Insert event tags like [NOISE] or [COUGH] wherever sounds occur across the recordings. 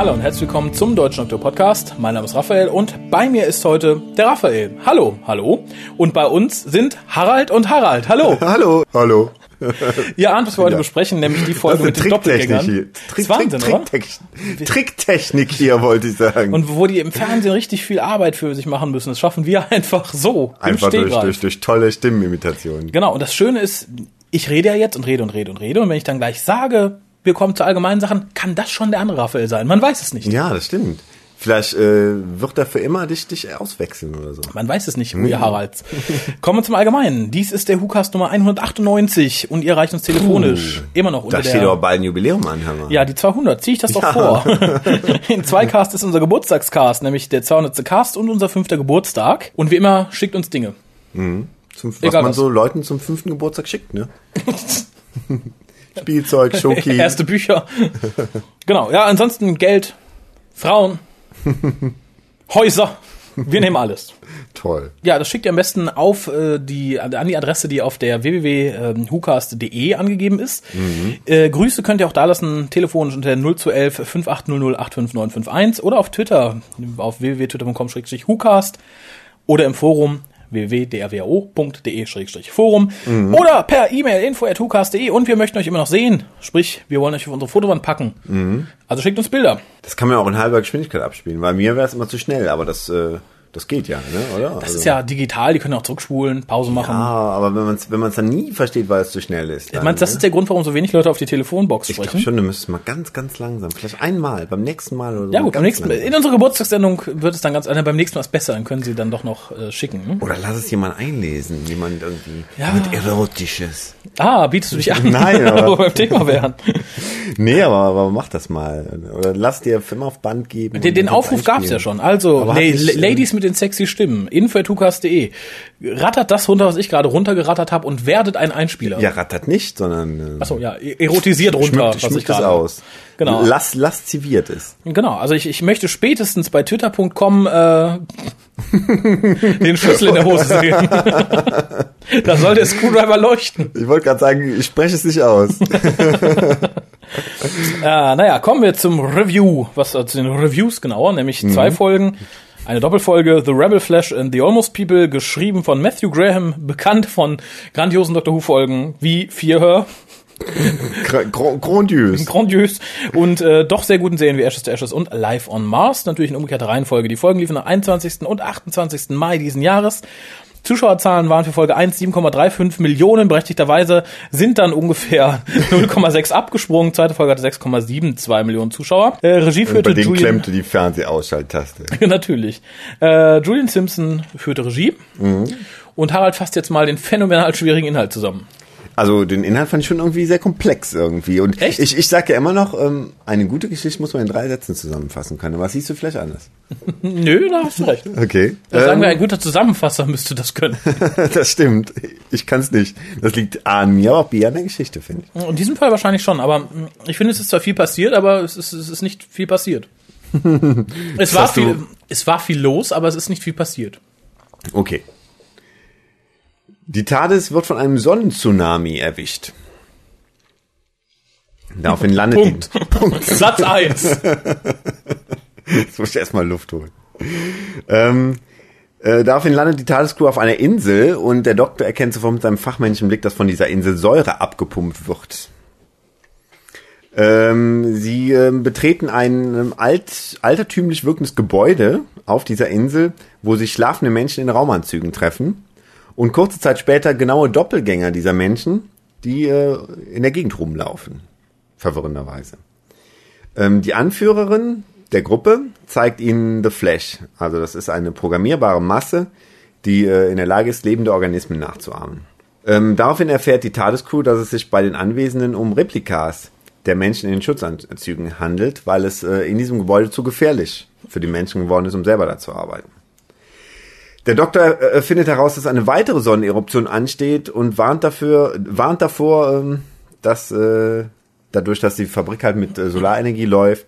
Hallo und herzlich willkommen zum Deutschen Doktor Podcast. Mein Name ist Raphael und bei mir ist heute der Raphael. Hallo, hallo. Und bei uns sind Harald und Harald. Hallo. [LAUGHS] Hallo. Hallo. Ihr ahnt, was wir heute besprechen, nämlich die Folge mit den Doppelgängern. hier. Ist Wahnsinn, oder? Tricktechnik, Tricktechnik hier, wollte ich sagen. Und wo die im Fernsehen richtig viel Arbeit für sich machen müssen, das schaffen wir [LAUGHS] einfach so. Einfach durch, durch, durch tolle Stimmenimitationen. Genau, und das Schöne ist, ich rede ja jetzt und rede und rede und rede. Und wenn ich dann gleich sage, wir kommen zu allgemeinen Sachen, kann das schon der andere Raphael sein. Man weiß es nicht. Ja, das stimmt. Vielleicht äh, wird er für immer dich, dich auswechseln oder so. Man weiß es nicht, ihr Haralds. Kommen wir zum Allgemeinen. Dies ist der WhoCast Nummer 198 und ihr erreicht uns telefonisch. Immer noch unter Da der... steht aber bald ein Jubiläum an, mal. ja, die 200, zieh ich das doch Ja. vor. [LAUGHS] In zwei Cast ist unser Geburtstagscast, nämlich der 200. Cast und unser fünfter Geburtstag. Und wie immer, schickt uns Dinge. Zum, was Egal man was. so Leuten zum fünften Geburtstag schickt, ne? [LAUGHS] Spielzeug, Schoki. [LAUGHS] Erste Bücher. genau, ja, ansonsten Geld, Frauen, [LAUGHS] Häuser. Wir nehmen alles. Toll. Ja, das schickt ihr am besten auf äh, die an die Adresse, die auf der www.hucast.de angegeben ist. Äh, Grüße könnt ihr auch da lassen, telefonisch unter 0211 5800 85951 oder auf Twitter auf www.twitter.com-hucast oder im Forum www.drwo.de-forum oder per E-Mail info.hucast.de und wir möchten euch immer noch sehen. Sprich, wir wollen euch auf unsere Fotowand packen. Also schickt uns Bilder. Das kann man auch in halber Geschwindigkeit abspielen. Bei mir wäre es immer zu schnell, aber das, äh, das geht ja, ne? oder? Das ist ja digital, die können auch zurückspulen, Pause machen. Ah, aber wenn man es wenn man's dann nie versteht, weil es zu schnell ist. Ich Dann, meine, das ne? ist der Grund, warum so wenig Leute auf die Telefonbox Ich sprechen. glaube schon, du müsstest mal ganz, ganz langsam. Vielleicht einmal, beim nächsten Mal oder so. Ja gut, beim nächsten Mal. In unserer Geburtstagssendung wird es dann ganz, äh, beim nächsten Mal ist besser, dann können Sie dann doch noch äh, schicken. Hm? Oder lass es jemand einlesen, jemand irgendwie Ja. mit Erotisches. Ah, bietest du dich an? Nein, aber- [LAUGHS] beim Thema wären. [LAUGHS] Nee, aber, aber mach das mal. Oder lass dir Film auf Band geben. Den, den Aufruf gab's ja einspielen. schon. Also, La ähm, Ladies mit den sexy Stimmen, info.hukas.de. Rattert das runter, was ich gerade runtergerattert habe und werdet ein Einspieler. Ja, rattert nicht, sondern äh, Achso, ja, e- erotisiert runter, schmückt, was ich gerade aus. Genau. Lass, lasziviert es. Genau, also ich, ich möchte spätestens bei twitter.com äh, den Schlüssel in der Hose [LAUGHS] sehen. da soll der Screwdriver leuchten. Ich wollte gerade sagen, ich spreche es nicht aus. [LAUGHS] Äh, naja, kommen wir zum Review, was äh, zu den Reviews genauer, nämlich zwei Folgen. Eine Doppelfolge, The Rebel Flash and the Almost People, geschrieben von Matthew Graham, bekannt von grandiosen Doctor Who-Folgen wie Vierhör, Gra- gro- Grandios. grandios und äh, doch sehr guten Serien wie Ashes to Ashes und Live on Mars. Natürlich in umgekehrter Reihenfolge. Die Folgen liefen am 21. und 28. Mai diesen Jahres. Zuschauerzahlen waren für Folge 1 7,35 Millionen. Berechtigterweise sind dann ungefähr [LAUGHS] 0,6 abgesprungen. Zweite Folge hatte 6,72 Millionen Zuschauer. Äh, Regie Bei führte denen Julian, klemmte die Fernsehausschalttaste. [LAUGHS] natürlich. Äh, Julian Simpson führte Regie. Und Harald fasst jetzt mal den phänomenal schwierigen Inhalt zusammen. Also den Inhalt fand ich schon irgendwie sehr komplex irgendwie. Und Echt? ich, ich sage ja immer noch, ähm, eine gute Geschichte muss man in drei Sätzen zusammenfassen können. Aber das siehst du vielleicht anders. [LAUGHS] Nö, da hast du recht. Okay. Da sagen wir, Ähm, ein guter Zusammenfasser müsste das können. [LAUGHS] das stimmt. Ich kann es nicht. Das liegt A an mir, aber auch B an der Geschichte, finde ich. In diesem Fall wahrscheinlich schon, aber mm, ich finde, es ist zwar viel passiert, aber es ist, es ist nicht viel passiert. [LAUGHS] es, war viel, es war viel los, aber es ist nicht viel passiert. Okay. Die TARDIS wird von einem Sonnentsunami erwischt. Daraufhin landet Punkt. die... Punkt. [LAUGHS] Satz 1. [LAUGHS] Jetzt muss ich erstmal Luft holen. Ähm, äh, daraufhin landet die TARDIS-Crew auf einer Insel und der Doktor erkennt sofort mit seinem fachmännischen Blick, dass von dieser Insel Säure abgepumpt wird. Ähm, sie ähm, betreten ein ähm, alt, altertümlich wirkendes Gebäude auf dieser Insel, wo sich schlafende Menschen in Raumanzügen treffen. Und kurze Zeit später genaue Doppelgänger dieser Menschen, die äh, in der Gegend rumlaufen. Verwirrenderweise. Ähm, die Anführerin der Gruppe zeigt ihnen The Flash. Also das ist eine programmierbare Masse, die äh, in der Lage ist, lebende Organismen nachzuahmen. Ähm, daraufhin erfährt die TARDIS-Crew, dass es sich bei den Anwesenden um Replikas der Menschen in den Schutzanzügen handelt, weil es äh, in diesem Gebäude zu gefährlich für die Menschen geworden ist, um selber da zu arbeiten. Der Doktor äh, findet heraus, dass eine weitere Sonneneruption ansteht und warnt dafür, warnt davor, ähm, dass äh, dadurch, dass die Fabrik halt mit äh, Solarenergie läuft,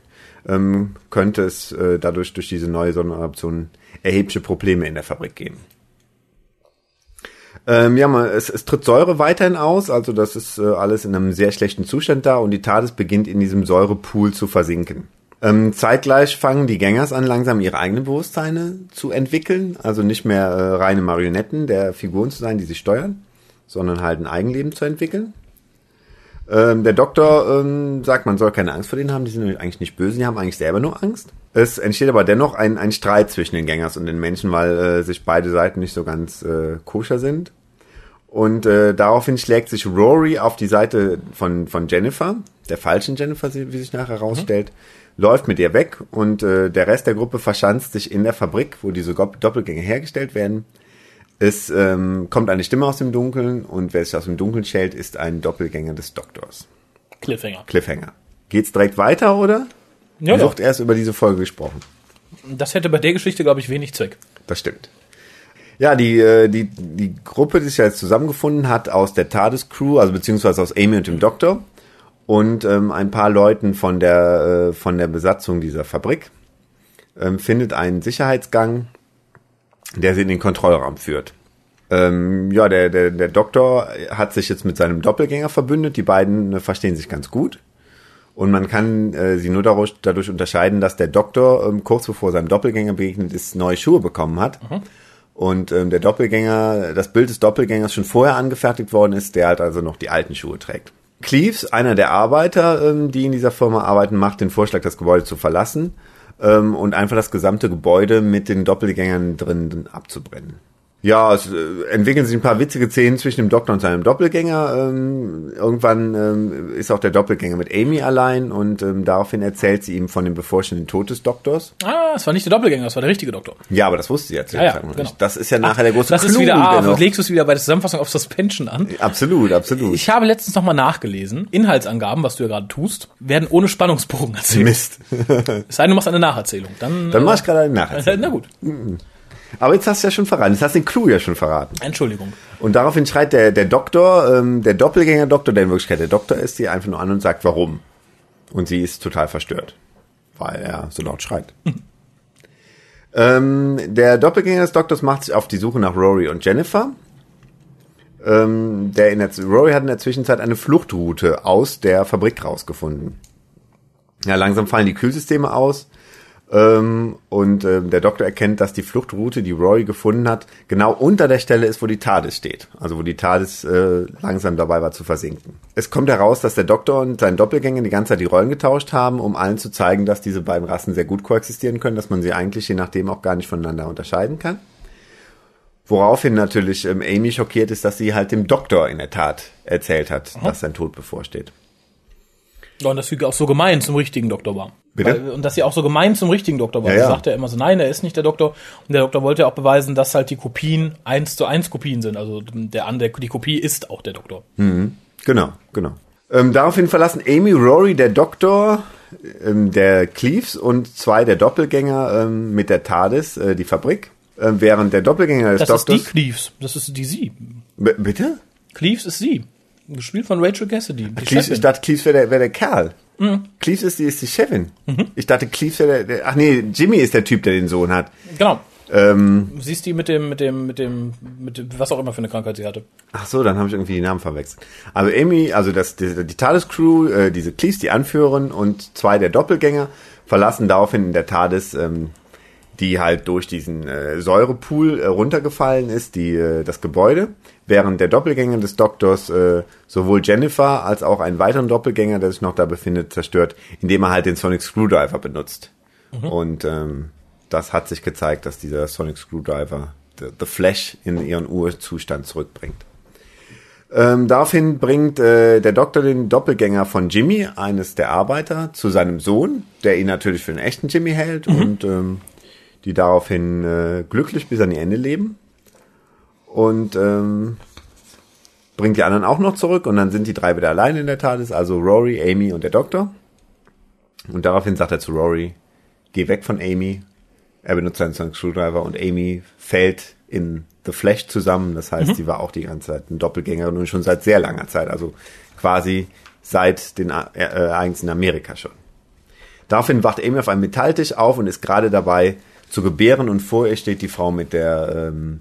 ähm, könnte es äh, dadurch durch diese neue Sonneneruption erhebliche Probleme in der Fabrik geben. Ähm, ja, man, es, es tritt Säure weiterhin aus, also das ist äh, alles in einem sehr schlechten Zustand da und die TARDIS beginnt in diesem Säurepool zu versinken. Ähm, zeitgleich fangen die Gängers an, langsam ihre eigenen Bewusstseine zu entwickeln. Also nicht mehr äh, reine Marionetten der Figuren zu sein, die sie steuern, sondern halt ein Eigenleben zu entwickeln. Ähm, der Doktor ähm, sagt, man soll keine Angst vor denen haben, die sind eigentlich nicht böse, die haben eigentlich selber nur Angst. Es entsteht aber dennoch ein, ein Streit zwischen den Gängers und den Menschen, weil äh, sich beide Seiten nicht so ganz äh, koscher sind. Und äh, daraufhin schlägt sich Rory auf die Seite von, von Jennifer, der falschen Jennifer, wie sich nachher herausstellt, mhm. Läuft mit ihr weg und äh, der Rest der Gruppe verschanzt sich in der Fabrik, wo diese Doppelgänge hergestellt werden. Es ähm, kommt eine Stimme aus dem Dunkeln und wer sich aus dem Dunkeln schält, ist ein Doppelgänger des Doktors. Cliffhanger. Cliffhanger. Geht's direkt weiter, oder? Ja, Wird erst über diese Folge gesprochen. Das hätte bei der Geschichte, glaube ich, wenig Zweck. Das stimmt. Ja, die, äh, die, die Gruppe, die sich jetzt zusammengefunden hat aus der TARDIS-Crew, also beziehungsweise aus Amy und dem Doktor und ähm, ein paar Leuten von der, äh, von der Besatzung dieser Fabrik, ähm, findet einen Sicherheitsgang, der sie in den Kontrollraum führt. Ähm, ja, der, der, der Doktor hat sich jetzt mit seinem Doppelgänger verbündet. Die beiden äh, verstehen sich ganz gut. Und man kann äh, sie nur dadurch, dadurch unterscheiden, dass der Doktor ähm, kurz bevor seinem Doppelgänger begegnet ist, neue Schuhe bekommen hat. Mhm. Und ähm, der Doppelgänger, das Bild des Doppelgängers schon vorher angefertigt worden ist, der halt also noch die alten Schuhe trägt. Cleves, einer der Arbeiter, ähm, die in dieser Firma arbeiten, macht den Vorschlag, das Gebäude zu verlassen ähm, und einfach das gesamte Gebäude mit den Doppelgängern drin abzubrennen. Ja, es äh, entwickeln sich ein paar witzige Szenen zwischen dem Doktor und seinem Doppelgänger. Ähm, irgendwann ähm, ist auch der Doppelgänger mit Amy allein und ähm, daraufhin erzählt sie ihm von dem bevorstehenden Tod des Doktors. Ah, es war nicht der Doppelgänger, es war der richtige Doktor. Ja, aber das wusste sie jetzt. Ja, ja, genau. Das ist ja nachher Ach, der große Das Clou, ist wieder, ah, genau. legst du es wieder bei der Zusammenfassung auf Suspension an. Absolut, absolut. Ich habe letztens nochmal nachgelesen. Inhaltsangaben, was du ja gerade tust, werden ohne Spannungsbogen erzählt. Mist. es sei denn, du machst eine Nacherzählung. Dann, Dann äh, mach ich gerade eine [LAUGHS] Nacherzählung. Na gut. Mhm. Aber jetzt hast du ja schon verraten. Jetzt hast du den Clou ja schon verraten. Entschuldigung. Und daraufhin schreit der, der Doktor, ähm, der Doppelgänger-Doktor, der in Wirklichkeit der Doktor ist, sie einfach nur an und sagt, warum. Und sie ist total verstört, weil er so laut schreit. [LAUGHS] ähm, der Doppelgänger des Doktors macht sich auf die Suche nach Rory und Jennifer. Ähm, der in der, Rory hat in der Zwischenzeit eine Fluchtroute aus der Fabrik rausgefunden. Ja, langsam fallen die Kühlsysteme aus. Ähm, und ähm, der Doktor erkennt, dass die Fluchtroute, die Rory gefunden hat, genau unter der Stelle ist, wo die TARDIS steht. Also wo die TARDIS äh, langsam dabei war zu versinken. Es kommt heraus, dass der Doktor und sein Doppelgänger die ganze Zeit die Rollen getauscht haben, um allen zu zeigen, dass diese beiden Rassen sehr gut koexistieren können, dass man sie eigentlich je nachdem auch gar nicht voneinander unterscheiden kann. Woraufhin natürlich ähm, Amy schockiert ist, dass sie halt dem Doktor in der Tat erzählt hat, Aha. dass sein Tod bevorsteht. Ja, und dass sie auch so gemein zum richtigen Doktor war. Bitte? Weil, und dass sie auch so gemein zum richtigen Doktor war. Ja, ja. Sie sagte ja immer so, nein, er ist nicht der Doktor. Und der Doktor wollte ja auch beweisen, dass halt die Kopien eins zu eins Kopien sind. Also der, der die Kopie ist auch der Doktor. Mhm. Genau, genau. Ähm, daraufhin verlassen Amy, Rory, der Doktor, ähm, der Cleves und zwei der Doppelgänger ähm, mit der TARDIS äh, die Fabrik. Äh, während der Doppelgänger des das Doktors... Das ist die Cleves. Das ist die sie. B bitte? Cleves ist sie. Gespielt von Rachel Cassidy. Cleves, ich dachte, Cleves wäre der, wär der Kerl. Mhm. Cleves ist die, ist die Chefin. Mhm. Ich dachte, Cleves wäre der, der, ach nee, Jimmy ist der Typ, der den Sohn hat. Genau. Ähm, Siehst die mit dem, mit dem, mit dem, mit dem, was auch immer für eine Krankheit sie hatte. Ach so, dann habe ich irgendwie die Namen verwechselt. Also Amy, also das, die, die TARDIS-Crew, äh, diese Cleves, die Anführerin und zwei der Doppelgänger verlassen daraufhin in der TARDIS ähm, die halt durch diesen äh, Säurepool äh, runtergefallen ist, die, äh, das Gebäude, während der Doppelgänger des Doktors äh, sowohl Jennifer als auch einen weiteren Doppelgänger, der sich noch da befindet, zerstört, indem er halt den Sonic Screwdriver benutzt. Mhm. Und ähm, das hat sich gezeigt, dass dieser Sonic Screwdriver the, the Flash in ihren Urzustand zurückbringt. Ähm, daraufhin bringt äh, der Doktor den Doppelgänger von Jimmy, eines der Arbeiter, zu seinem Sohn, der ihn natürlich für einen echten Jimmy hält mhm. und ähm, die daraufhin äh, glücklich bis an ihr Ende leben. Und ähm, bringt die anderen auch noch zurück und dann sind die drei wieder allein in der TARDIS, also Rory, Amy und der Doktor. Und daraufhin sagt er zu Rory, geh weg von Amy. Er benutzt seinen Sonic Screwdriver und Amy fällt in The Flash zusammen. Das heißt, mhm. sie war auch die ganze Zeit ein Doppelgängerin und schon seit sehr langer Zeit, also quasi seit den äh, Ereignissen in Amerika schon. Daraufhin wacht Amy auf einem Metalltisch auf und ist gerade dabei, zu gebären und vor ihr steht die Frau mit der, ähm,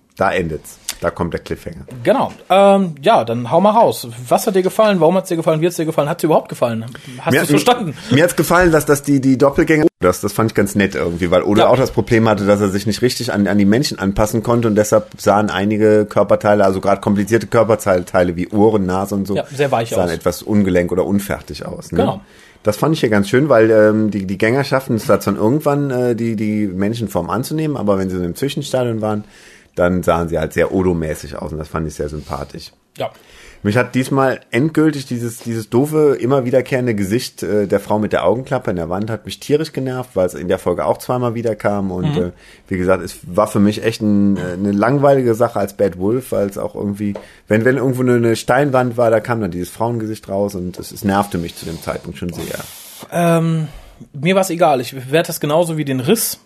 da endet's. Da kommt der Cliffhanger. Genau. Ähm, ja, dann hau mal raus. Was hat dir gefallen? Warum hat's dir gefallen? Wie hat's dir gefallen? Hat's dir überhaupt gefallen? Hast du verstanden? Mir hat's gefallen, dass das die, die Doppelgänger, das, das fand ich ganz nett irgendwie, weil Odo Ja. auch das Problem hatte, dass er sich nicht richtig an, an die Menschen anpassen konnte und deshalb sahen einige Körperteile, also gerade komplizierte Körperteile wie Ohren, Nase und so, Ja, sehr weich sahen aus. etwas ungelenk oder unfertig aus. Ne? Genau. Das fand ich hier ganz schön, weil ähm, die, die Gänger schafften es dann irgendwann, äh, die, die Menschenform anzunehmen, aber wenn sie in einem Zwischenstadion waren, dann sahen sie halt sehr Odo-mäßig aus und das fand ich sehr sympathisch. Ja. Mich hat diesmal endgültig dieses, dieses doofe, immer wiederkehrende Gesicht äh, der Frau mit der Augenklappe in der Wand hat mich tierisch genervt, weil es in der Folge auch zweimal wiederkam und Mhm. äh, wie gesagt, es war für mich echt ein, äh, eine langweilige Sache als Bad Wolf, weil es auch irgendwie, wenn, wenn irgendwo eine, eine Steinwand war, da kam dann dieses Frauengesicht raus und es, es nervte mich zu dem Zeitpunkt schon sehr. Ähm, mir war es egal. Ich werte das genauso wie den Riss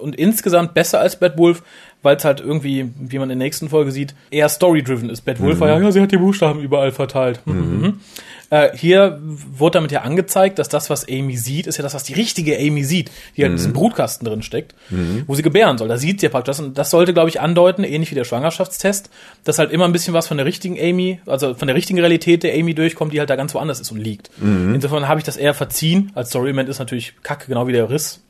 und insgesamt besser als Bad Wolf, weil es halt irgendwie, wie man in der nächsten Folge sieht, eher story-driven ist. Bad Wolf war ja, ja, sie hat die Buchstaben überall verteilt. Mhm. Äh, hier wurde damit ja angezeigt, dass das, was Amy sieht, ist ja das, was die richtige Amy sieht, die halt in diesem Brutkasten drin steckt, wo sie gebären soll. Da sieht sie ja praktisch das. Und das sollte, glaube ich, andeuten, ähnlich wie der Schwangerschaftstest, dass halt immer ein bisschen was von der richtigen Amy, also von der richtigen Realität der Amy durchkommt, die halt da ganz woanders ist und liegt. Insofern habe ich das eher verziehen. Als Story-Element ist natürlich kacke, genau wie der Riss.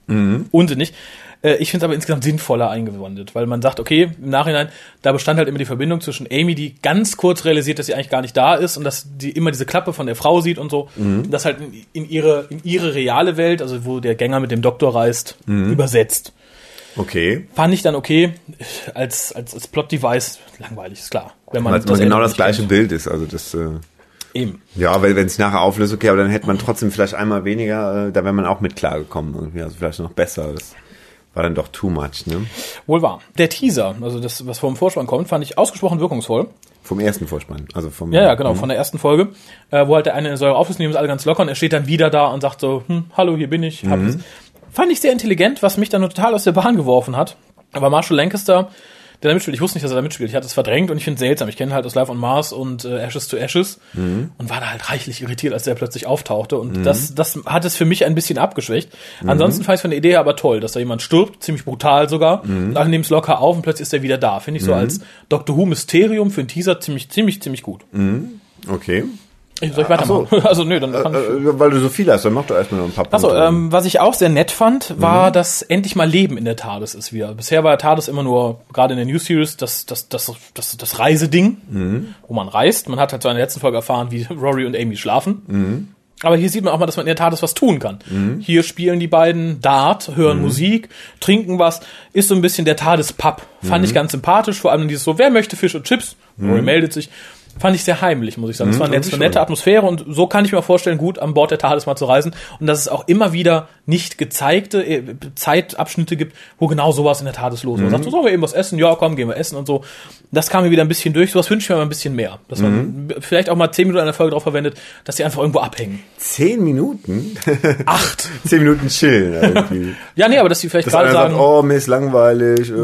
Unsinnig. Äh, Ich finde es aber insgesamt sinnvoller eingewandt, weil man sagt, okay, im Nachhinein, da bestand halt immer die Verbindung zwischen Amy, die ganz kurz realisiert, dass sie eigentlich gar nicht da ist und dass die immer diese Klappe von der Frau sieht und so, das halt in, in, ihre, in ihre reale Welt, also wo der Gänger mit dem Doktor reist, übersetzt. Okay. Fand ich dann okay, als, als, als Plot-Device langweilig, ist klar. Wenn man Weil es genau das gleiche kennt. Bild ist, also das, äh, Eben. ja, weil wenn es nachher auflöst, okay, aber dann hätte man trotzdem vielleicht einmal weniger, äh, da wäre man auch mit klargekommen irgendwie, also vielleicht noch besser. Das war dann doch too much, ne? Wohl wahr. Der Teaser, also das, was vor dem Vorspann kommt, fand ich ausgesprochen wirkungsvoll. Vom ersten Vorspann, also vom Ja, ja, genau, von der ersten Folge, äh, wo halt der eine in Säure auflöst, die sind alle ganz locker und er steht dann wieder da und sagt so, hm, hallo, hier bin ich. Das. Fand ich sehr intelligent, was mich dann total aus der Bahn geworfen hat. Aber Marshall Lancaster, der da mitspielt, ich wusste nicht, dass er da mitspielt. Ich hatte es verdrängt und ich finde es seltsam. Ich kenne halt aus Life on Mars und äh, Ashes to Ashes und war da halt reichlich irritiert, als der plötzlich auftauchte. Und das, das hat es für mich ein bisschen abgeschwächt. Ansonsten fand ich von der Idee her aber toll, dass da jemand stirbt, ziemlich brutal sogar. Und alle nehmen es locker auf und plötzlich ist er wieder da. Finde ich so als Doctor Who Mysterium für einen Teaser ziemlich, ziemlich, ziemlich gut. Okay. Ich- Soll ich weitermachen? [LAUGHS] Also nö, dann fand ich. Äh, weil du so viel hast, dann mach doch erstmal noch ein paar Achso, Punkte. ähm, was ich auch sehr nett fand, war, dass endlich mal Leben in der TARDIS ist wieder. Bisher war der TARDIS immer nur, gerade in der New Series, das, das, das, das, das Reiseding, wo man reist. Man hat halt so in der letzten Folge erfahren, wie [LAUGHS] Rory und Amy schlafen. Aber hier sieht man auch mal, dass man in der TARDIS was tun kann. Hier spielen die beiden Dart, hören Musik, trinken was, ist so ein bisschen der TARDIS-Pub. Fand ich ganz sympathisch, vor allem dieses so, wer möchte Fisch und Chips? Rory meldet sich. Fand ich sehr heimlich, muss ich sagen. Das war eine nette, nette Atmosphäre und so kann ich mir vorstellen, gut an Bord der TARDIS mal zu reisen und dass es auch immer wieder nicht gezeigte äh, Zeitabschnitte gibt, wo genau sowas in der TARDIS los war. Man sagt, so, sollen wir eben was essen? Ja, komm, gehen wir essen und so. Das kam mir wieder ein bisschen durch. Sowas wünsche ich mir mal ein bisschen mehr. Dass man vielleicht auch mal zehn Minuten einer Folge drauf verwendet, dass die einfach irgendwo abhängen. Zehn Minuten? [LAUGHS] Acht. Zehn Minuten chillen irgendwie. [LAUGHS] Ja, nee, aber dass die vielleicht Dass gerade sagen, sagt, oh, mir ist langweilig, äh,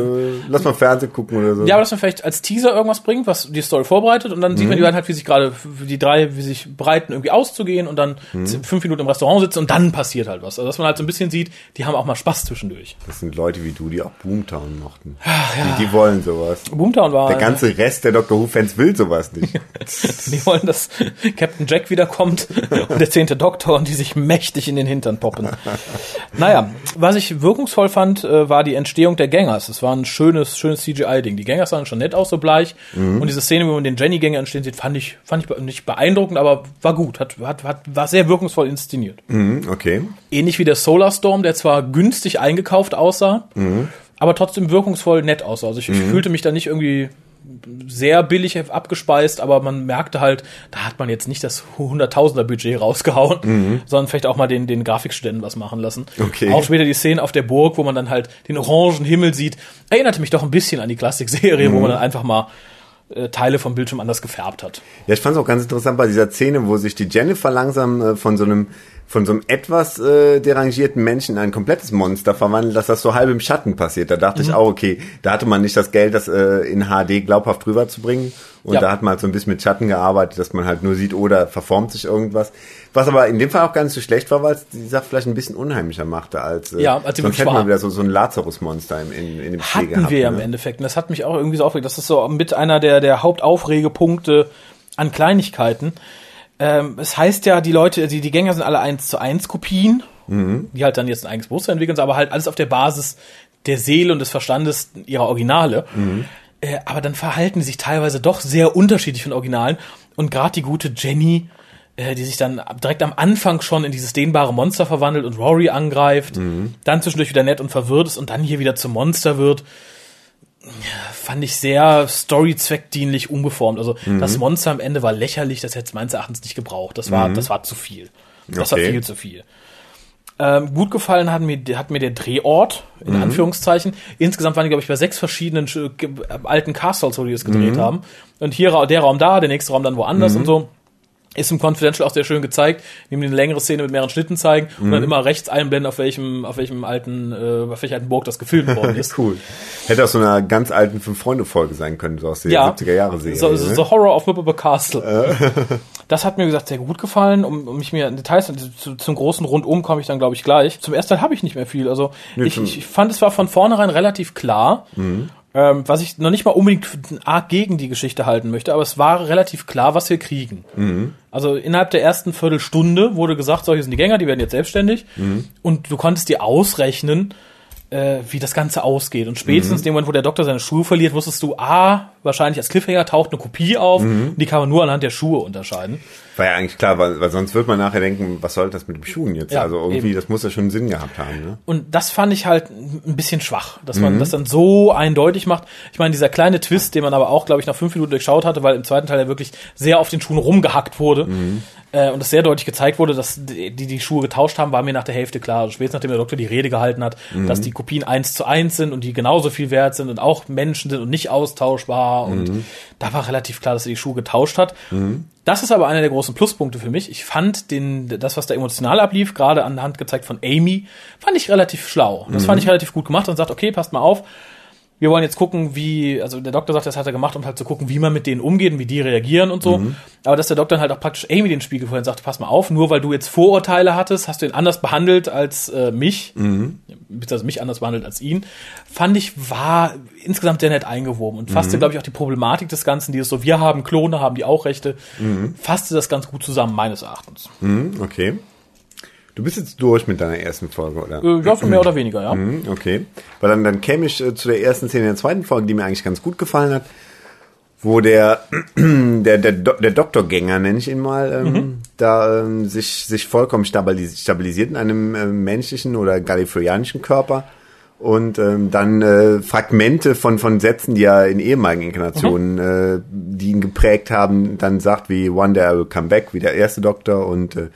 lass mal Fernsehen gucken oder so. Ja, aber dass man vielleicht als Teaser irgendwas bringt, was die Story vorbereitet und dann sieht man die beiden halt, wie sich gerade, die drei, wie sich bereiten, irgendwie auszugehen und dann fünf Minuten im Restaurant sitzen und dann passiert halt was. Also dass man halt so ein bisschen sieht, die haben auch mal Spaß zwischendurch. Das sind Leute wie du, die auch Boomtown mochten. Die, die wollen sowas. Boomtown war, Der ganze Rest der Doctor Who-Fans will sowas nicht. [LAUGHS] die wollen, dass Captain Jack wiederkommt [LAUGHS] und der zehnte Doktor und die sich mächtig in den Hintern poppen. Naja, was ich wirkungsvoll fand, äh, war die Entstehung der Gängers. Es war ein schönes, schönes CGI-Ding. Die Gängers sahen schon nett aus, so bleich. Und diese Szene, wo man den Jenny-Gänger entstehen sieht, fand ich, fand ich nicht beeindruckend, aber war gut. Hat, hat, hat, war sehr wirkungsvoll inszeniert. Mhm, okay. Ähnlich wie der Solar-Storm, der zwar günstig eingekauft aussah, aber trotzdem wirkungsvoll nett aussah. Also ich, ich fühlte mich da nicht irgendwie sehr billig abgespeist, aber man merkte halt, da hat man jetzt nicht das Hunderttausender Budget rausgehauen, sondern vielleicht auch mal den, den Grafikstudenten was machen lassen. Okay. Auch später die Szene auf der Burg, wo man dann halt den orangen Himmel sieht, erinnerte mich doch ein bisschen an die Klassikserie, wo man dann einfach mal Teile vom Bildschirm anders gefärbt hat. Ja, ich fand es auch ganz interessant bei dieser Szene, wo sich die Jennifer langsam äh, von so einem von so einem etwas äh, derangierten Menschen in ein komplettes Monster verwandelt, dass das so halb im Schatten passiert. Da dachte Mhm. ich auch, okay, da hatte man nicht das Geld, das äh, in HD glaubhaft rüberzubringen. Und Ja. da hat man halt so ein bisschen mit Schatten gearbeitet, dass man halt nur sieht, oder verformt sich irgendwas. Was aber in dem Fall auch gar nicht so schlecht war, weil es die Sache vielleicht ein bisschen unheimlicher machte als, äh, Ja, als sonst hätten wir wieder so, so ein Lazarus-Monster im, in, in dem Spiel Hatten gehabt. wir ja im ne? Endeffekt. Und das hat mich auch irgendwie so aufgeregt. Das ist so mit einer der, der Hauptaufregepunkte an Kleinigkeiten. Ähm, es heißt ja, die Leute, die, die Gänger sind alle 1 zu 1 Kopien, die halt dann jetzt ein eigenes Bewusstsein entwickeln, aber halt alles auf der Basis der Seele und des Verstandes ihrer Originale. Äh, aber dann verhalten die sich teilweise doch sehr unterschiedlich von Originalen. Und gerade die gute Jenny, äh, die sich dann direkt am Anfang schon in dieses dehnbare Monster verwandelt und Rory angreift, dann zwischendurch wieder nett und verwirrt ist und dann hier wieder zum Monster wird, fand ich sehr story-zweckdienlich umgeformt. Also Mhm. das Monster am Ende war lächerlich, das hätte es meines Erachtens nicht gebraucht. Das war, das war zu viel. Das Okay. war viel zu viel. Ähm, gut gefallen hat mir, hat mir der Drehort, in Mhm. Anführungszeichen. Insgesamt waren die, glaube ich, bei sechs verschiedenen äh, alten Castles, wo die es Mhm. gedreht haben. Und hier der Raum da, der nächste Raum dann woanders und so. Ist im Confidential auch sehr schön gezeigt, die eine längere Szene mit mehreren Schnitten zeigen und Mhm. dann immer rechts einblenden, auf welchem, auf welchem alten, äh, auf welcher alten Burg das gefilmt [LAUGHS] worden ist. Cool. Hätte aus so einer ganz alten Fünf-Freunde-Folge sein können, so aus der 70er-Jahre-Serie. So, so, ne? so Horror of Whipple Castle. [LAUGHS] Das hat mir, gesagt, sehr gut gefallen. Um, um mich mir in Details zu, zum großen Rundum komme ich dann, glaube ich, gleich. Zum ersten Teil habe ich nicht mehr viel. Also ich, zum- ich fand, es war von vornherein relativ klar, ähm, was ich noch nicht mal unbedingt arg gegen die Geschichte halten möchte, aber es war relativ klar, was wir kriegen. Also innerhalb der ersten Viertelstunde wurde gesagt, so, hier sind die Gänger, die werden jetzt selbstständig. Und du konntest dir ausrechnen, äh, wie das Ganze ausgeht. Und spätestens in dem Moment, wo der Doktor seine Schuhe verliert, wusstest du, ah, wahrscheinlich als Cliffhanger taucht eine Kopie auf, und die kann man nur anhand der Schuhe unterscheiden. War ja eigentlich klar, weil, weil sonst wird man nachher denken, was soll das mit dem Schuhen jetzt? Ja, also irgendwie, eben. das muss ja schon Sinn gehabt haben. Ne? Und das fand ich halt ein bisschen schwach, dass man das dann so eindeutig macht. Ich meine, dieser kleine Twist, den man aber auch, glaube ich, nach fünf Minuten durchschaut hatte, weil im zweiten Teil ja wirklich sehr auf den Schuhen rumgehackt wurde äh, und es sehr deutlich gezeigt wurde, dass die, die die Schuhe getauscht haben, war mir nach der Hälfte klar. Also spätestens nachdem der Doktor die Rede gehalten hat, dass die Kopien eins zu eins sind und die genauso viel wert sind und auch Menschen sind und nicht austauschbar. Und da war relativ klar, dass er die Schuhe getauscht hat. Das ist aber einer der großen Pluspunkte für mich. Ich fand den, das, was da emotional ablief, gerade anhand gezeigt von Amy, fand ich relativ schlau. Das fand ich relativ gut gemacht und sagt, okay, passt mal auf. Wir wollen jetzt gucken, wie, also der Doktor sagt, das hat er gemacht, um halt zu gucken, wie man mit denen umgeht und wie die reagieren und so. Aber dass der Doktor dann halt auch praktisch Amy den Spiegel vorhin sagt, pass mal auf, nur weil du jetzt Vorurteile hattest, hast du ihn anders behandelt als äh, mich, beziehungsweise mich anders behandelt als ihn, fand ich, war insgesamt sehr nett eingewoben und fasste, glaube ich, auch die Problematik des Ganzen, die ist so, wir haben Klone, haben die auch Rechte, fasste das ganz gut zusammen, meines Erachtens. Hm, okay. Du bist jetzt durch mit deiner ersten Folge, oder? Äh, ja, so mehr oder weniger, ja. Hm, okay. Weil dann, dann käme ich äh, zu der ersten Szene der zweiten Folge, die mir eigentlich ganz gut gefallen hat, wo der, [CLEARS THROAT] der, der, Do- der Doktorgänger, nenne ich ihn mal, ähm, da ähm, sich, sich vollkommen stabilis stabilisiert in einem äh, menschlichen oder gallifreyanischen Körper und ähm, dann äh, Fragmente von, von Sätzen, die er in ehemaligen Inkarnationen, äh, die ihn geprägt haben, dann sagt wie One Day I Will Come Back, wie der erste Doktor und äh,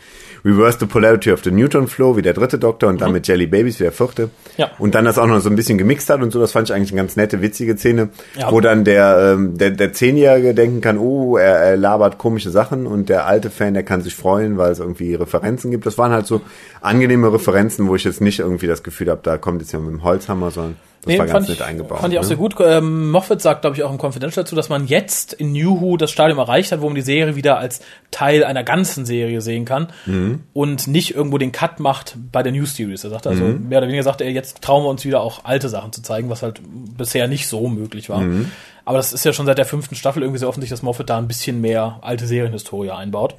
Reverse the Polarity of the Neutron Flow, wie der dritte Doktor und dann mit Jelly Babies, wie der vierte. Ja. Und dann das auch noch so ein bisschen gemixt hat und so, das fand ich eigentlich eine ganz nette, witzige Szene, Ja. wo dann der, ähm, der, der Zehnjährige denken kann, oh, er, er labert komische Sachen und der alte Fan, der kann sich freuen, weil es irgendwie Referenzen gibt. Das waren halt so angenehme Referenzen, wo ich jetzt nicht irgendwie das Gefühl habe, da kommt jetzt jemand mit dem Holzhammer, sondern das Nee, war ganz ich, nett eingebaut. Fand ich auch ne? sehr gut. Ähm, Moffat sagt, glaube ich, auch im Confidential dazu, dass man jetzt in New Who das Stadium erreicht hat, wo man die Serie wieder als Teil einer ganzen Serie sehen kann Mhm. und nicht irgendwo den Cut macht bei der New Series. Er sagt also, Mhm. mehr oder weniger sagt er, jetzt trauen wir uns wieder auch alte Sachen zu zeigen, was halt bisher nicht so möglich war. Mhm. Aber das ist ja schon seit der fünften Staffel irgendwie so offensichtlich, dass Moffat da ein bisschen mehr alte Serienhistorie einbaut.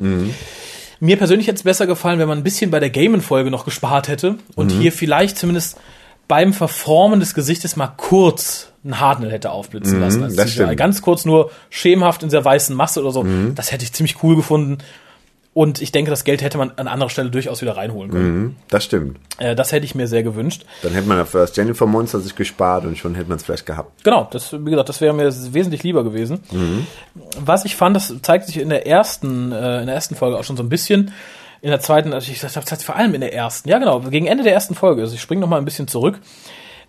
Mhm. Mir persönlich hätte es besser gefallen, wenn man ein bisschen bei der Gamen-Folge noch gespart hätte und Mhm. hier vielleicht zumindest beim Verformen des Gesichtes mal kurz einen Hartnell hätte aufblitzen lassen. Mhm, das CGI. stimmt. Ganz kurz nur schemenhaft in dieser weißen Masse oder so. Das hätte ich ziemlich cool gefunden. Und ich denke, das Geld hätte man an anderer Stelle durchaus wieder reinholen können. Mhm, das stimmt. Äh, das hätte ich mir sehr gewünscht. Dann hätte man dafür das Jennifer Monster sich gespart und schon hätte man es vielleicht gehabt. Genau, das, wie gesagt, das wäre mir wesentlich lieber gewesen. Was ich fand, das zeigt sich in der ersten, äh, in der ersten Folge auch schon so ein bisschen. In der zweiten, also ich heißt vor allem in der ersten, ja genau, gegen Ende der ersten Folge, also ich springe noch mal ein bisschen zurück.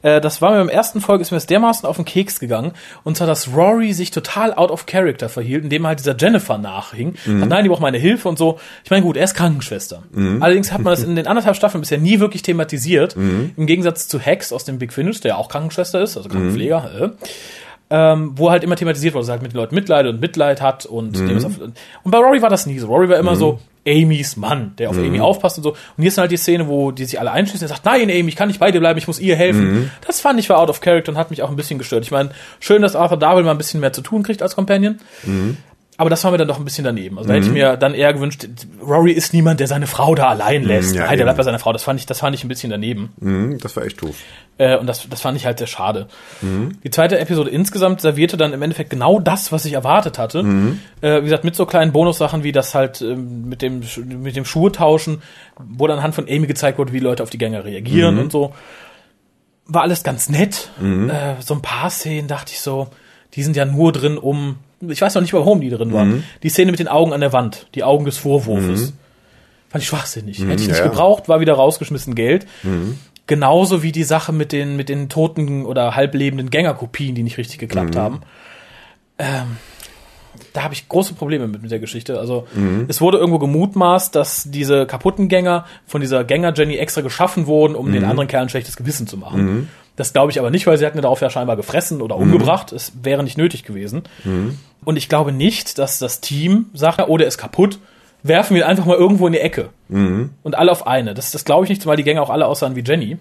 Äh, das war mir beim ersten Folge, ist mir das dermaßen auf den Keks gegangen. Und zwar, dass Rory sich total out of character verhielt, indem er halt dieser Jennifer nachhing. Mhm. Hat, nein, die braucht meine Hilfe und so. Ich meine, gut, er ist Krankenschwester. Mhm. Allerdings hat man das in den anderthalb Staffeln bisher nie wirklich thematisiert. Im Gegensatz zu Hex aus dem Big Finish, der ja auch Krankenschwester ist, also Krankenpfleger. Äh ähm, wo halt immer thematisiert wurde, dass er halt mit den Leuten Mitleid und Mitleid hat und dem ist auf, und bei Rory war das nie so. Rory war immer so Amy's Mann, der auf Amy aufpasst und so. Und hier ist halt die Szene, wo die sich alle einschließen. Er sagt, nein, Amy, ich kann nicht bei dir bleiben, ich muss ihr helfen. Das fand ich war out of character und hat mich auch ein bisschen gestört. Ich meine, schön, dass Arthur Darwell mal ein bisschen mehr zu tun kriegt als Companion. Aber das war mir dann doch ein bisschen daneben. Also da hätte ich mir dann eher gewünscht, Rory ist niemand, der seine Frau da allein lässt. ja, Nein, der bleibt bei seiner Frau. Das fand ich, das fand ich ein bisschen daneben. Mhm, das war echt doof. Äh, und das, das fand ich halt sehr schade. Die zweite Episode insgesamt servierte dann im Endeffekt genau das, was ich erwartet hatte. Äh, wie gesagt, mit so kleinen Bonussachen wie das halt ähm, mit dem mit dem Schuhe tauschen, wo dann anhand von Amy gezeigt wurde, wie Leute auf die Gänger reagieren und so. War alles ganz nett. Äh, so ein paar Szenen dachte ich so, die sind ja nur drin, um. Ich weiß noch nicht, warum die drin waren. Die Szene mit den Augen an der Wand, die Augen des Vorwurfs. Fand ich schwachsinnig. Hätte ich nicht ja. gebraucht, war wieder rausgeschmissen Geld. Genauso wie die Sache mit den, mit den toten oder halblebenden Gängerkopien, die nicht richtig geklappt haben. Ähm, da habe ich große Probleme mit, mit der Geschichte. Also es wurde irgendwo gemutmaßt, dass diese kaputten Gänger von dieser Gänger Jenny extra geschaffen wurden, um den anderen Kerlen schlechtes Gewissen zu machen. Das glaube ich aber nicht, weil sie hatten ja darauf ja scheinbar gefressen oder umgebracht. Es wäre nicht nötig gewesen. Und ich glaube nicht, dass das Team sagt, oh, der ist kaputt, werfen wir ihn einfach mal irgendwo in die Ecke. Und alle auf eine. Das, das glaube ich nicht, zumal die Gänger auch alle aussahen wie Jenny.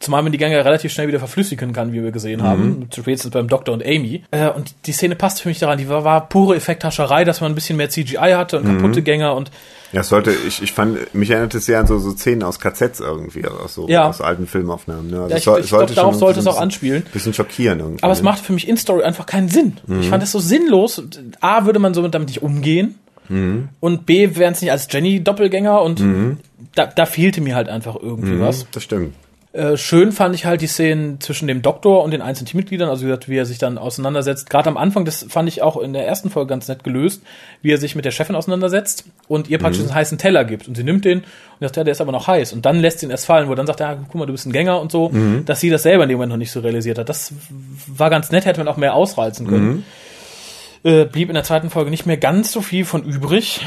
Zumal man die Gänger relativ schnell wieder verflüssigen kann, wie wir gesehen haben. Spätestens beim Doktor und Amy. Äh, und die Szene passt für mich daran. Die war, war pure Effekthascherei, dass man ein bisschen mehr CGI hatte und kaputte Gänger und Ja, es sollte, ich, ich fand, mich erinnert es sehr an so, so Szenen aus KZs irgendwie, aus so, Ja. aus alten Filmaufnahmen. Ne? Also Ja, es ich- soll- ich es sollte glaub, darauf sollte es auch anspielen. Bisschen schockieren irgendwie. Aber es macht für mich in Story einfach keinen Sinn. Ich fand das so sinnlos. A, würde man somit damit nicht umgehen. Und B, wären es nicht als Jenny-Doppelgänger und da, da fehlte mir halt einfach irgendwie was. Das stimmt. Äh, schön fand ich halt die Szenen zwischen dem Doktor und den einzelnen Teammitgliedern, also wie, gesagt, wie er sich dann auseinandersetzt. Gerade am Anfang, das fand ich auch in der ersten Folge ganz nett gelöst, wie er sich mit der Chefin auseinandersetzt und ihr praktisch einen heißen Teller gibt. Und sie nimmt den und sagt, ja, der ist aber noch heiß. Und dann lässt sie ihn erst fallen, wo er dann sagt, ja, guck mal, du bist ein Gänger und so, dass sie das selber in dem Moment noch nicht so realisiert hat. Das war ganz nett, hätte man auch mehr ausreizen können. Äh, blieb in der zweiten Folge nicht mehr ganz so viel von übrig.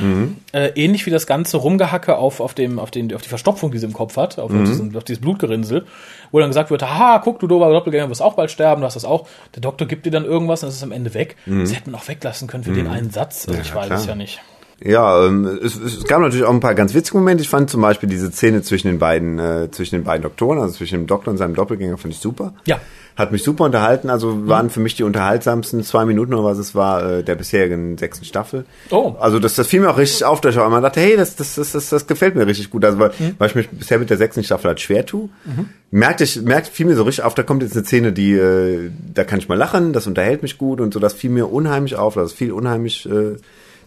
Äh, ähnlich wie das ganze Rumgehacke auf, auf, dem, auf, den, auf die Verstopfung, die sie im Kopf hat, auf, auf, diesen, auf dieses Blutgerinnsel, wo dann gesagt wird, haha, guck, du dober Doppelgänger, wirst auch bald sterben, du hast das auch. Der Doktor gibt dir dann irgendwas und es ist am Ende weg. Das hätte man auch weglassen können für den einen Satz. Also ich weiß klar. es ja nicht. Ja, ähm, es, es gab natürlich auch ein paar ganz witzige Momente. Ich fand zum Beispiel diese Szene zwischen den beiden, äh, zwischen den beiden Doktoren, also zwischen dem Doktor und seinem Doppelgänger, fand ich super. Ja. Hat mich super unterhalten. Also waren für mich die unterhaltsamsten zwei Minuten oder was es war äh, der bisherigen sechsten Staffel. Oh. Also das, das fiel mir auch richtig auf, dass ich auch immer dachte, hey, das, das, das, das, das gefällt mir richtig gut. Also weil, weil ich mich bisher mit der sechsten Staffel halt schwer tue. Merkte ich, merkte, fiel mir so richtig auf, da kommt jetzt eine Szene, die, äh, da kann ich mal lachen, das unterhält mich gut und so, das fiel mir unheimlich auf, das fiel unheimlich äh,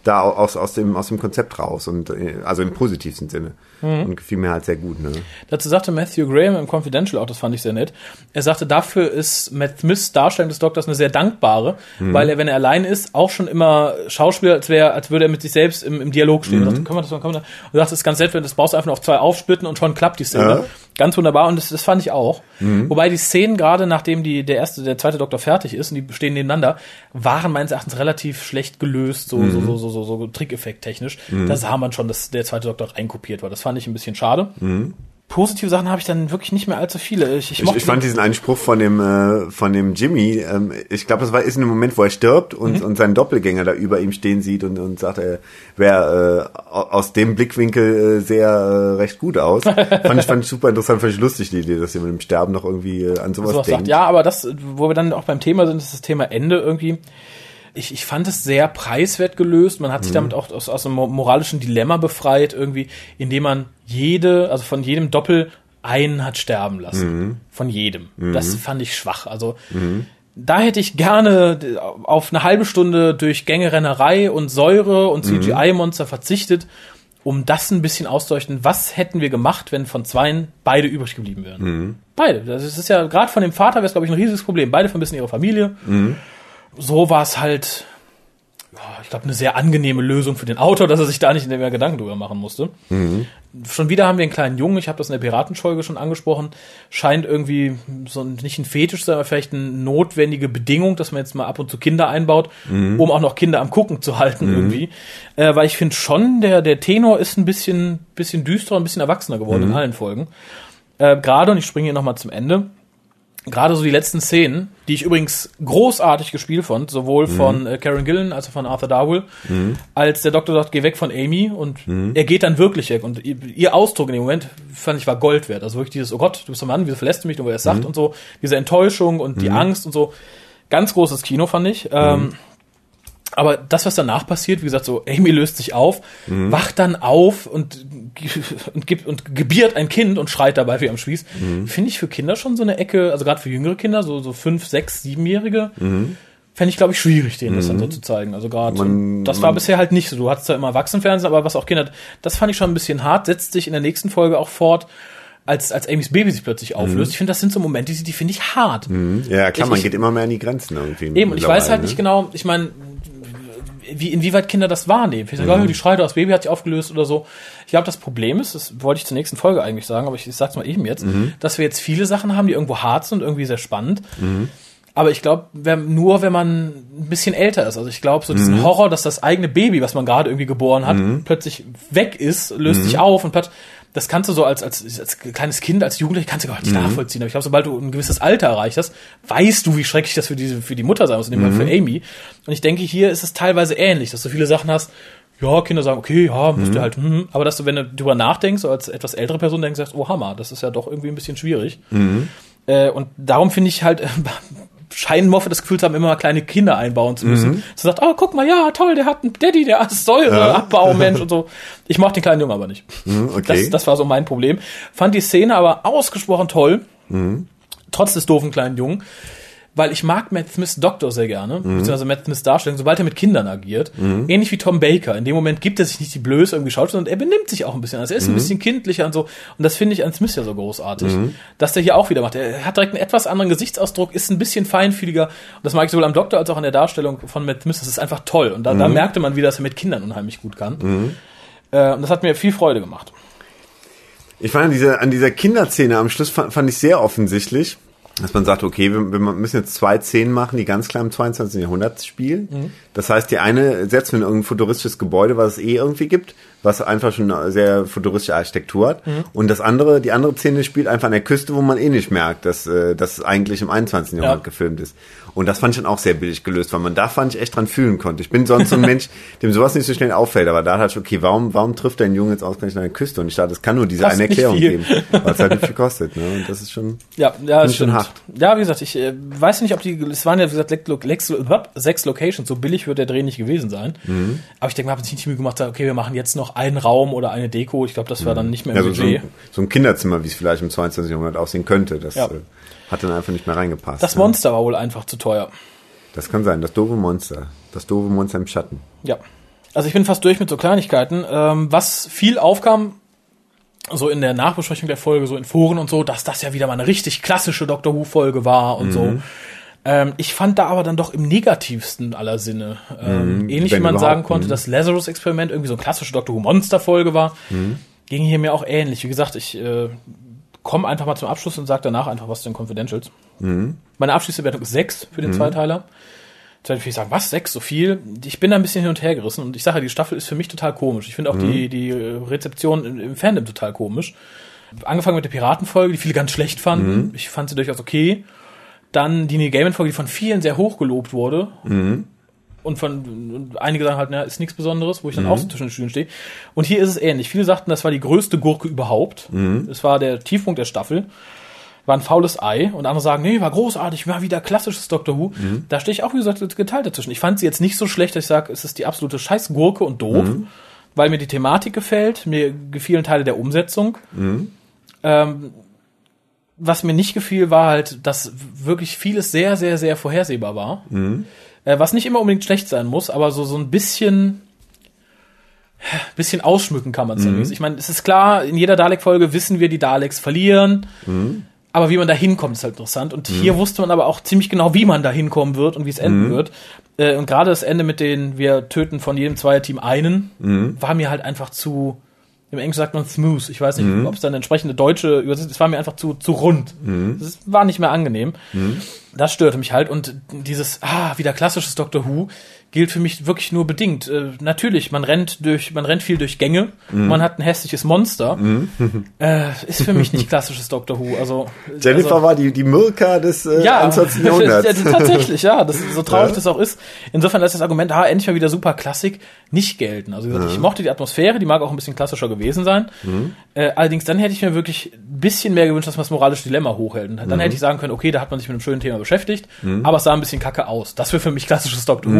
da aus, aus, dem, aus dem Konzept raus und äh, also im positivsten Sinne. Und gefiel mir halt sehr gut, ne? Dazu sagte Matthew Graham im Confidential auch, das fand ich sehr nett. Er sagte, dafür ist Matt Smiths Darstellung des Doktors eine sehr dankbare, weil er, wenn er allein ist, auch schon immer Schauspieler, als wäre, als würde er mit sich selbst im, im Dialog stehen. Er sagte, können wir das mal, können wir das? Und sagte, das ist ganz nett, wenn das brauchst du einfach nur auf zwei aufsplitten und schon klappt die Szene. Ja. Ganz wunderbar und das, das fand ich auch. Wobei die Szenen gerade, nachdem die, der erste, der zweite Doktor fertig ist und die stehen nebeneinander, waren meines Erachtens relativ schlecht gelöst, so, so, so, so, so, so Trickeffekt technisch. Da sah man schon, dass der zweite Doktor reinkopiert war. Das fand ich ein bisschen schade. Positive Sachen habe ich dann wirklich nicht mehr allzu viele. Ich, ich, Ich, mochte ich fand diesen einen Spruch von dem äh, von dem Jimmy, ähm, ich glaube, das war ist in dem Moment, wo er stirbt und, und seinen Doppelgänger da über ihm stehen sieht und, und sagt, er wäre äh, au- aus dem Blickwinkel äh, sehr äh, recht gut aus. [LAUGHS] fand ich fand ich super interessant, fand ich lustig die Idee, dass jemand im Sterben noch irgendwie äh, an sowas sowas denkt. sagt. Ja, aber das, wo wir dann auch beim Thema sind, ist das Thema Ende irgendwie. Ich, ich fand es sehr preiswert gelöst. Man hat sich damit auch aus, aus einem mo- moralischen Dilemma befreit, irgendwie, indem man jede, also von jedem Doppel einen hat sterben lassen. Von jedem. Das fand ich schwach. Also da hätte ich gerne auf eine halbe Stunde durch Gängerennerei und Säure und CGI-Monster verzichtet, um das ein bisschen auszuleuchten. Was hätten wir gemacht, wenn von zweien beide übrig geblieben wären? Beide. Das ist ja gerade von dem Vater wäre es, glaube ich, ein riesiges Problem. Beide vermissen ihre Familie. So war es halt ich glaube, eine sehr angenehme Lösung für den Autor, dass er sich da nicht mehr Gedanken drüber machen musste. Mhm. Schon wieder haben wir einen kleinen Jungen, ich habe das in der Piratenfolge schon angesprochen, scheint irgendwie so nicht ein Fetisch, sondern vielleicht eine notwendige Bedingung, dass man jetzt mal ab und zu Kinder einbaut, mhm. um auch noch Kinder am Gucken zu halten mhm. irgendwie. Äh, weil ich finde schon, der, der Tenor ist ein bisschen, bisschen düsterer, ein bisschen erwachsener geworden in mhm. allen Folgen. Äh, Gerade, und ich springe hier nochmal zum Ende, gerade so die letzten Szenen, die ich übrigens großartig gespielt fand, sowohl mhm. von äh, Karen Gillen als auch von Arthur Darwell, mhm. als der Doktor sagt, geh weg von Amy und mhm. er geht dann wirklich weg und ihr, Ausdruck in dem Moment fand ich war Gold wert. Also wirklich dieses, oh Gott, du bist ein Mann, wieso verlässt du mich, nur weil er es sagt mhm. und so, diese Enttäuschung und die mhm. Angst und so. Ganz großes Kino fand ich. Ähm, mhm. Aber das, was danach passiert, wie gesagt, so Amy löst sich auf, mhm. wacht dann auf und, [LAUGHS] und gibt und gebiert ein Kind und schreit dabei wie am Spieß. Mhm. Finde ich für Kinder schon so eine Ecke, also gerade für jüngere Kinder, so, so fünf, sechs, siebenjährige, mhm. fände ich, glaube ich, schwierig, denen das dann so mhm. zu zeigen. Also gerade, das war bisher halt nicht so. Du hattest da immer Erwachsenenfernsehen, aber was auch Kinder, das fand ich schon ein bisschen hart, setzt sich in der nächsten Folge auch fort als, als Amy's Baby sich plötzlich auflöst. Mhm. Ich finde, das sind so Momente, die, die finde ich hart. Mhm. Ja, klar, ich, man geht immer mehr an die Grenzen irgendwie. Eben, und ich weiß halt ne? nicht genau, ich meine, wie, inwieweit Kinder das wahrnehmen. Ich sage, mhm. die Schreie, das Baby hat sich aufgelöst oder so. Ich glaube, das Problem ist, das wollte ich zur nächsten Folge eigentlich sagen, aber ich, ich sag's mal eben jetzt, mhm. dass wir jetzt viele Sachen haben, die irgendwo hart sind und irgendwie sehr spannend. Mhm. Aber ich glaube, nur wenn man ein bisschen älter ist. Also ich glaube, so diesen mhm. Horror, dass das eigene Baby, was man gerade irgendwie geboren hat, mhm. plötzlich weg ist, löst sich mhm. auf und plötzlich das kannst du so als, als, als kleines Kind, als Jugendlicher, kannst du gar nicht mhm. nachvollziehen. Aber ich glaube, sobald du ein gewisses Alter erreicht hast, weißt du, wie schrecklich das für, diese, für die Mutter sein muss, in dem mhm. Fall für Amy. Und ich denke, hier ist es teilweise ähnlich, dass du viele Sachen hast, ja, Kinder sagen, okay, ja, musst mhm. du halt, hm, aber dass du, wenn du drüber nachdenkst, so als etwas ältere Person denkst, sagst, oh Hammer, das ist ja doch irgendwie ein bisschen schwierig. Mhm. Äh, und darum finde ich halt [LAUGHS] scheinen Moffe das Gefühl zu haben, immer mal kleine Kinder einbauen zu müssen. Mhm. So sagt, oh, guck mal, ja, toll, der hat einen Daddy, der ist Säureabbau, Mensch [LAUGHS] und so. Ich mochte den kleinen Jungen aber nicht. Mhm, okay. Das, das war so mein Problem. Fand die Szene aber ausgesprochen toll. Mhm. Trotz des doofen kleinen Jungen weil ich mag Matt Smiths Doktor sehr gerne, mhm. beziehungsweise Matt Smiths Darstellung, sobald er mit Kindern agiert. Mhm. Ähnlich wie Tom Baker. In dem Moment gibt er sich nicht die Blöße irgendwie schaut, sondern er benimmt sich auch ein bisschen. Also er ist mhm. ein bisschen kindlicher und so. Und das finde ich an Smith ja so großartig. Mhm. Dass der hier auch wieder macht. Er hat direkt einen etwas anderen Gesichtsausdruck, ist ein bisschen feinfühliger. Und das mag ich sowohl am Doktor als auch an der Darstellung von Matt Smith. Das ist einfach toll. Und da, da mhm. merkte man wieder, dass er mit Kindern unheimlich gut kann. Mhm. Äh, und das hat mir viel Freude gemacht. Ich fand an dieser, an dieser Kinderszene am Schluss fand, fand ich sehr offensichtlich dass man sagt, okay, wir, wir müssen jetzt zwei Szenen machen, die ganz klar im 22. Jahrhundert spielen. Mhm. Das heißt, die eine setzt man in irgendein futuristisches Gebäude, was es eh irgendwie gibt, was einfach schon eine sehr futuristische Architektur hat. Mhm. Und das andere, die andere Szene spielt einfach an der Küste, wo man eh nicht merkt, dass äh, das eigentlich im 21. Jahrhundert ja. gefilmt ist. Und das fand ich dann auch sehr billig gelöst, weil man da fand ich echt dran fühlen konnte. Ich bin sonst so ein Mensch, dem sowas nicht so schnell auffällt, aber da dachte ich, okay, warum, warum trifft ein Junge jetzt ausgerechnet an der Küste? Und ich dachte, es kann nur diese Kost eine Erklärung geben, weil es halt nicht viel kostet. Ne? Und das ist schon, ja, ja, schon hart. Ja, wie gesagt, ich äh, weiß nicht, ob die, es waren ja, wie gesagt, Lex, Lex, sechs Locations, so billig wird der Dreh nicht gewesen sein. Mhm. Aber ich denke, man hat sich nicht die Mühe gemacht, okay, wir machen jetzt noch einen Raum oder eine Deko. Ich glaube, das war dann nicht mehr im ja, so, Budget. So, so, ein Kinderzimmer, wie es vielleicht im 22. Jahrhundert aussehen könnte. Das ja. äh, hat dann einfach nicht mehr reingepasst. Das Monster ja. war wohl einfach zu teuer. Das kann sein, das doofe Monster. Das doofe Monster im Schatten. Ja. Also ich bin fast durch mit so Kleinigkeiten. Ähm, was viel aufkam, so in der Nachbesprechung der Folge, so in Foren und so, dass das ja wieder mal eine richtig klassische Doctor Who-Folge war und mhm. so. Ähm, ich fand da aber dann doch im negativsten aller Sinne. Ähm, mhm, ähnlich wie man sagen konnte, mhm. dass Lazarus-Experiment irgendwie so eine klassische Doctor Who-Monster-Folge war, mhm. ging hier mir auch ähnlich. Wie gesagt, ich äh, komme einfach mal zum Abschluss und sage danach einfach was zu den Confidentials. Mhm. Meine Abschließbewertung ist 6 für den mhm. Zweiteiler. Zweiteiler würde ich sagen, was, 6, so viel? Ich bin da ein bisschen hin und her gerissen und ich sage, die Staffel ist für mich total komisch. Ich finde auch mhm. die, die Rezeption im, im Fandom total komisch. Angefangen mit der Piratenfolge, die viele ganz schlecht fanden. Mhm. Ich fand sie durchaus okay. Dann die Neil Gaiman-Folge, die von vielen sehr hoch gelobt wurde. Mhm. Und von und einige sagen halt, na, ist nichts Besonderes, wo ich dann mhm. auch so zwischen den Stühlen stehe. Und hier ist es ähnlich. Viele sagten, das war die größte Gurke überhaupt. Mhm. Es war der Tiefpunkt der Staffel war ein faules Ei und andere sagen, nee, war großartig, war wieder klassisches Doctor Who. Mhm. Da stehe ich auch, wie gesagt, geteilt dazwischen. Ich fand sie jetzt nicht so schlecht, dass ich sage, es ist die absolute Scheißgurke und doof, mhm. weil mir die Thematik gefällt, mir gefielen Teile der Umsetzung. Mhm. Ähm, was mir nicht gefiel, war halt, dass wirklich vieles sehr, sehr, sehr vorhersehbar war. Mhm. Äh, was nicht immer unbedingt schlecht sein muss, aber so, so ein bisschen, bisschen ausschmücken kann man es mhm. Ich meine, es ist klar, in jeder Dalek-Folge wissen wir, die Daleks verlieren. Mhm. aber wie man da hinkommt, ist halt interessant. Und hier wusste man aber auch ziemlich genau, wie man da hinkommen wird und wie es enden wird. Äh, und gerade das Ende mit den, wir töten von jedem Zweierteam einen, war mir halt einfach zu, im Englischen sagt man smooth. Ich weiß nicht, ob es dann entsprechende deutsche Übersetzung Es war mir einfach zu, zu rund. Es war nicht mehr angenehm. Das störte mich halt. Und dieses, ah, wieder klassisches Doctor Who gilt für mich wirklich nur bedingt. Äh, natürlich, man rennt durch, man rennt viel durch Gänge, man hat ein hässliches Monster. [LAUGHS] Äh, ist für mich nicht klassisches Doctor Who. Also Jennifer also, war die, die Mirka des äh, ja, 21. [LAUGHS] Jahrhunderts. tatsächlich, ja, das, so traurig Ja. das auch ist. Insofern lässt das Argument, ah, endlich mal wieder super Klassik, nicht gelten. Also gesagt, ich mochte die Atmosphäre, die mag auch ein bisschen klassischer gewesen sein. Äh, allerdings dann hätte ich mir wirklich ein bisschen mehr gewünscht, dass man das moralische Dilemma hochhält. Und dann hätte ich sagen können, okay, da hat man sich mit einem schönen Thema beschäftigt, aber es sah ein bisschen kacke aus. Das wäre für mich klassisches Doctor Who.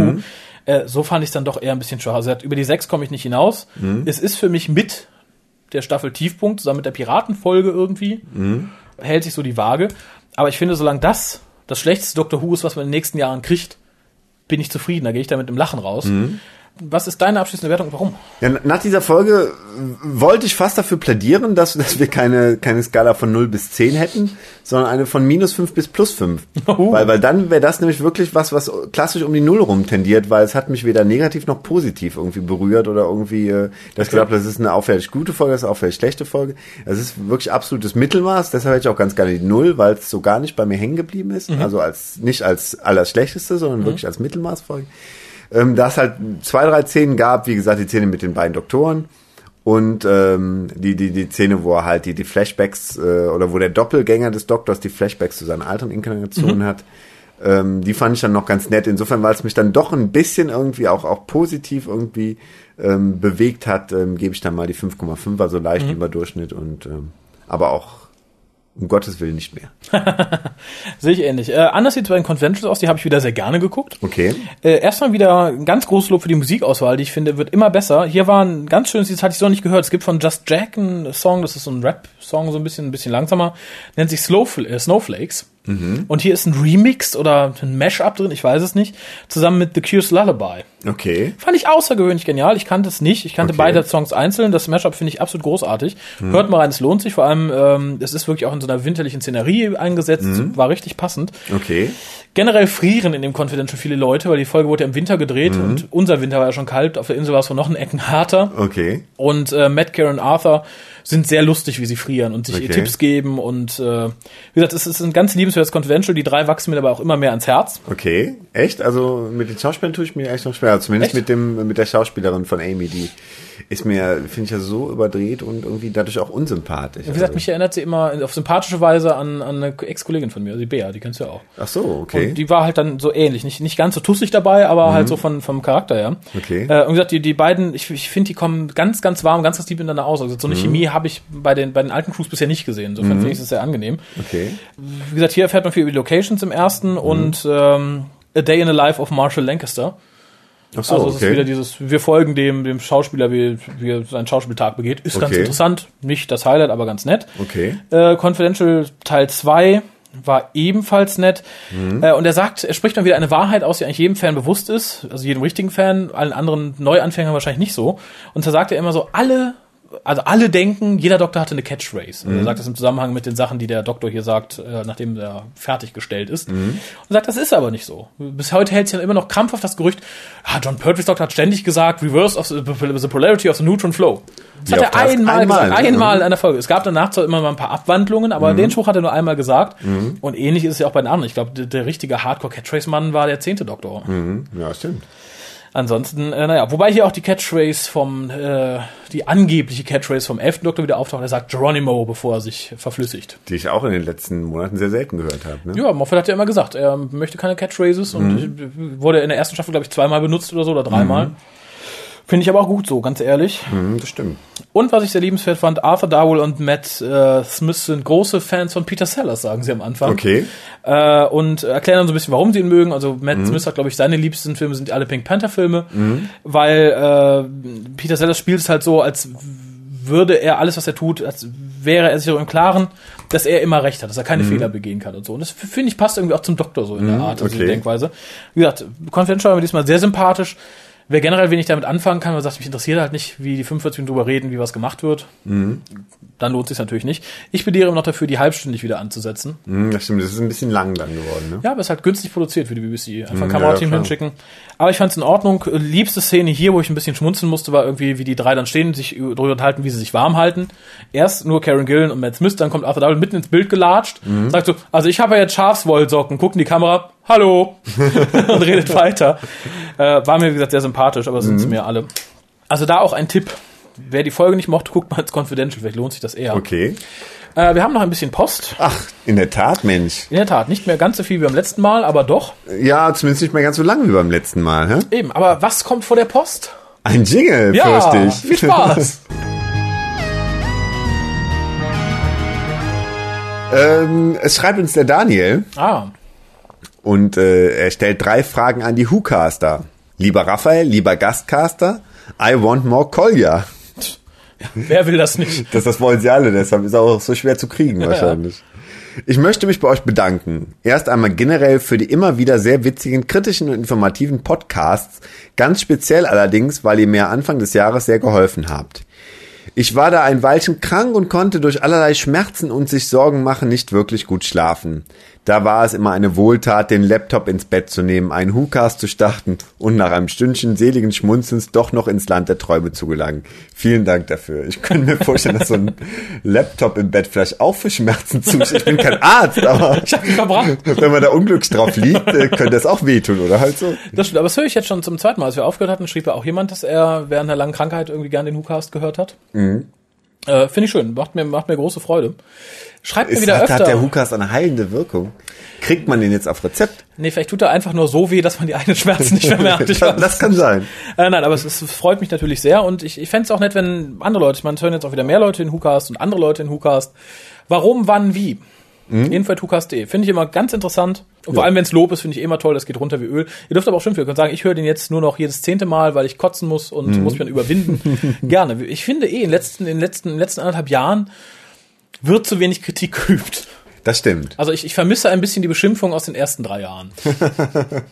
Äh, so fand ich es dann doch eher ein bisschen schwach. Also über die sechs komme ich nicht hinaus. Es ist für mich mit der Staffel Tiefpunkt, zusammen mit der Piratenfolge irgendwie. Hält sich so die Waage. Aber ich finde, solange das das schlechteste Doctor Who ist, was man in den nächsten Jahren kriegt, bin ich zufrieden. Da gehe ich da mit dem Lachen raus. Was ist deine abschließende Wertung und warum? Ja, nach dieser Folge wollte ich fast dafür plädieren, dass, dass wir keine, keine Skala von 0 bis 10 hätten, sondern eine von minus 5 bis plus 5. Oh. [LAUGHS] Weil, weil dann wäre das nämlich wirklich was, was klassisch um die Null rum tendiert, weil es hat mich weder negativ noch positiv irgendwie berührt oder irgendwie, äh, dass ich gesagt das ist eine auffällig gute Folge, das ist eine auffällig schlechte Folge. Es ist wirklich absolutes Mittelmaß, deshalb hätte ich auch ganz gerne die Null, weil es so gar nicht bei mir hängen geblieben ist. Also als, nicht als allerschlechteste, sondern wirklich als Mittelmaßfolge. Ähm, da es halt zwei, drei Szenen gab, wie gesagt, die Szene mit den beiden Doktoren und ähm, die, die, die Szene, wo er halt die, die Flashbacks äh, oder wo der Doppelgänger des Doktors die Flashbacks zu seinen alten Inkarnationen hat, ähm, die fand ich dann noch ganz nett. Insofern, weil es mich dann doch ein bisschen irgendwie auch, auch positiv irgendwie ähm, bewegt hat, ähm, gebe ich dann mal die 5,5, also leicht über Durchschnitt und ähm, aber auch um Gottes Willen nicht mehr. [LAUGHS] Sehe ich ähnlich. Äh, anders sieht es bei den Conventions aus, die habe ich wieder sehr gerne geguckt. Okay. Äh, erstmal wieder ein ganz großes Lob für die Musikauswahl, die ich finde, wird immer besser. Hier war ein ganz schönes, das hatte ich so noch nicht gehört. Es gibt von Just Jack einen Song, das ist so ein Rap-Song, so ein bisschen, ein bisschen langsamer, nennt sich Slowfl äh, Snowflakes. Und hier ist ein Remix oder ein Mashup drin, ich weiß es nicht, zusammen mit The Cure's Lullaby. Okay. Fand ich außergewöhnlich genial. Ich kannte es nicht. Ich kannte Okay. beide Songs einzeln. Das Mashup finde ich absolut großartig. Hört mal rein, es lohnt sich. Vor allem, ähm, es ist wirklich auch in so einer winterlichen Szenerie eingesetzt. War richtig passend. Okay. Generell frieren in dem Confidential viele Leute, weil die Folge wurde ja im Winter gedreht und unser Winter war ja schon kalt. Auf der Insel war es von noch einen Ecken härter. Okay. Und äh, Matt, Karen Arthur sind sehr lustig, wie sie frieren und sich Okay. Tipps geben. Und äh, wie gesagt, es ist ein ganz liebenswertes Confidential. Die drei wachsen mir aber auch immer mehr ans Herz. Okay, echt? Also mit den Schauspielern tue ich mir echt noch schwer. Zumindest Echt? mit dem mit der Schauspielerin von Amy, die ist mir, finde ich ja so überdreht und irgendwie dadurch auch unsympathisch. Wie gesagt, mich erinnert sie immer auf sympathische Weise an, an eine Ex-Kollegin von mir, die Bea, die kennst du ja auch. Ach so, okay. Und die war halt dann so ähnlich. Nicht, nicht ganz so tussig dabei, aber halt so von, vom Charakter her. Okay. Äh, und wie gesagt, die, die beiden, ich, ich finde, die kommen ganz, ganz warm, ganz, ganz lieb miteinander aus. Also so eine Chemie habe ich bei den, bei den alten Crews bisher nicht gesehen. Insofern finde ich das sehr angenehm. okay. Wie gesagt, hier erfährt man viel über die Locations im ersten Mhm. und ähm, A Day in the Life of Marshall Lancaster. Ach so, also es ist okay. wieder dieses, wir folgen dem, dem Schauspieler, wie, wie er seinen Schauspieltag begeht. Ist ganz Okay. interessant. Nicht das Highlight, aber ganz nett. Okay. Äh, Confidential Teil 2 war ebenfalls nett. Mhm. Äh, und er sagt, er spricht dann wieder eine Wahrheit aus, die eigentlich jedem Fan bewusst ist. Also jedem richtigen Fan, allen anderen Neuanfängern wahrscheinlich nicht so. Und da sagt er immer so, alle, also alle denken, jeder Doktor hatte eine Catchphrase. Mhm. Und er sagt das im Zusammenhang mit den Sachen, die der Doktor hier sagt, äh, nachdem er fertiggestellt ist. Mhm. Und sagt, das ist aber nicht so. Bis heute hält sich dann immer noch krampfhaft das Gerücht, ah, John Pertwee's Doktor hat ständig gesagt, Reverse of the, the Polarity of the Neutron Flow. Das Wie hat er einmal, einmal, gesagt. ne? Einmal Mhm. in einer Folge. Es gab danach zwar immer mal ein paar Abwandlungen, aber den Spruch hat er nur einmal gesagt. Und ähnlich ist es ja auch bei den anderen. Ich glaube, der, der richtige Hardcore-Catchphrase-Mann war der zehnte Doktor. Mhm. Ja, stimmt. Ansonsten, äh, naja, wobei hier auch die Catchphrase vom, äh, die angebliche Catchphrase vom elften Doktor wieder auftaucht. Er sagt Geronimo, bevor er sich verflüssigt. Die ich auch in den letzten Monaten sehr selten gehört habe. Ne? Ja, Moffat hat ja immer gesagt, er möchte keine Catchphrases und wurde in der ersten Staffel, glaube ich, zweimal benutzt oder so oder dreimal. Finde ich aber auch gut so, ganz ehrlich. Mhm, das stimmt. Und was ich sehr liebenswert fand, Arthur Darwell und Matt äh, Smith sind große Fans von Peter Sellers, sagen sie am Anfang. Okay. Äh, und erklären dann so ein bisschen, warum sie ihn mögen. Also Matt Smith hat, glaube ich, seine liebsten Filme sind alle Pink Panther Filme, weil äh, Peter Sellers spielt es halt so, als würde er alles, was er tut, als wäre er sich so im Klaren, dass er immer recht hat, dass er keine Fehler begehen kann und so. Und das finde ich passt irgendwie auch zum Doktor so in der Art, also okay. die Denkweise. Wie gesagt, Confidential war mir diesmal sehr sympathisch. Wer generell wenig damit anfangen kann, man sagt, mich interessiert halt nicht, wie die 45 Minuten drüber reden, wie was gemacht wird, Mhm. dann lohnt sich natürlich nicht. Ich plädiere immer noch dafür, die halbstündig wieder anzusetzen. Hm, das stimmt, das ist ein bisschen lang dann geworden, ne? Ja, aber es ist halt günstig produziert für die BBC. Einfach ein Mhm, Kamerateam ja, hinschicken. Aber ich fand es in Ordnung. Liebste Szene hier, wo ich ein bisschen schmunzeln musste, war irgendwie, wie die drei dann stehen, sich darüber unterhalten, wie sie sich warm halten. Erst nur Karen Gillen und Matt Smith, dann kommt Arthur Dowd mitten ins Bild gelatscht, Mhm. sagt so, also ich habe ja jetzt Schafswollsocken, guckt in die Kamera, hallo, [LAUGHS] und redet weiter. Äh, war mir, wie gesagt, sehr sympathisch, aber sind Mhm. sie mir alle. Also da auch ein Tipp. Wer die Folge nicht mochte, guckt mal ins Confidential, vielleicht lohnt sich das eher. Okay. Äh, wir haben noch ein bisschen Post. Ach, in der Tat, Mensch. In der Tat, nicht mehr ganz so viel wie beim letzten Mal, aber doch. Ja, zumindest nicht mehr ganz so lang wie beim letzten Mal, hä? Eben, aber was kommt vor der Post? Ein Jingle, Ja, fürchte ich. viel Spaß. [LAUGHS] ähm, es schreibt uns der Daniel ah, und äh, er stellt drei Fragen an die WhoCaster. Lieber Raphael, lieber Gastcaster, I want more Kolja. wer will das nicht? Das, das wollen sie alle, deshalb ist er auch so schwer zu kriegen wahrscheinlich. Ich möchte mich bei euch bedanken. Erst einmal generell für die immer wieder sehr witzigen, kritischen und informativen Podcasts, ganz speziell allerdings, weil ihr mir Anfang des Jahres sehr geholfen habt. Ich war da ein Weilchen krank und konnte durch allerlei Schmerzen und sich Sorgen machen nicht wirklich gut schlafen. Da war es immer eine Wohltat, den Laptop ins Bett zu nehmen, einen Hukas zu starten und nach einem Stündchen seligen Schmunzens doch noch ins Land der Träume zu gelangen. Vielen Dank dafür. Ich könnte mir vorstellen, dass so ein Laptop im Bett vielleicht auch für Schmerzen zustimmt. Ich bin kein Arzt, aber [LAUGHS] Ich hab mich verbrannt. wenn man da unglücklich drauf liegt, äh, könnte das auch wehtun, oder halt so. Das stimmt, aber das höre ich jetzt schon zum zweiten Mal. Als wir aufgehört hatten, schrieb ja auch jemand, dass er während einer langen Krankheit irgendwie gern den WhoCast gehört hat. Äh, Finde ich schön, macht mir, macht mir große Freude. Schreibt mir wieder hat, hat der öfter. Hukas eine heilende Wirkung? Kriegt man den jetzt auf Rezept? Nee, vielleicht tut er einfach nur so weh, dass man die eigenen Schmerzen nicht mehr merkt. [LAUGHS] Ich das, kann sein. Äh, nein, aber es, es freut mich natürlich sehr und ich, ich fände es auch nett, wenn andere Leute, ich meine, es hören jetzt auch wieder mehr Leute in WhoCast und andere Leute in WhoCast. Warum, wann, wie? Mhm. Jedenfalls WhoCast.de. Finde ich immer ganz interessant. Und vor allem, wenn es Lob ist, finde ich eh immer toll, das geht runter wie Öl. Ihr dürft aber auch schimpfen, ihr könnt sagen, ich höre den jetzt nur noch jedes zehnte Mal, weil ich kotzen muss und muss mich dann überwinden. [LAUGHS] Gerne. Ich finde eh, in den letzten, in den letzten, in den letzten anderthalb Jahren wird zu wenig Kritik geübt. Das stimmt. Also ich, ich vermisse ein bisschen die Beschimpfung aus den ersten drei Jahren. [LAUGHS]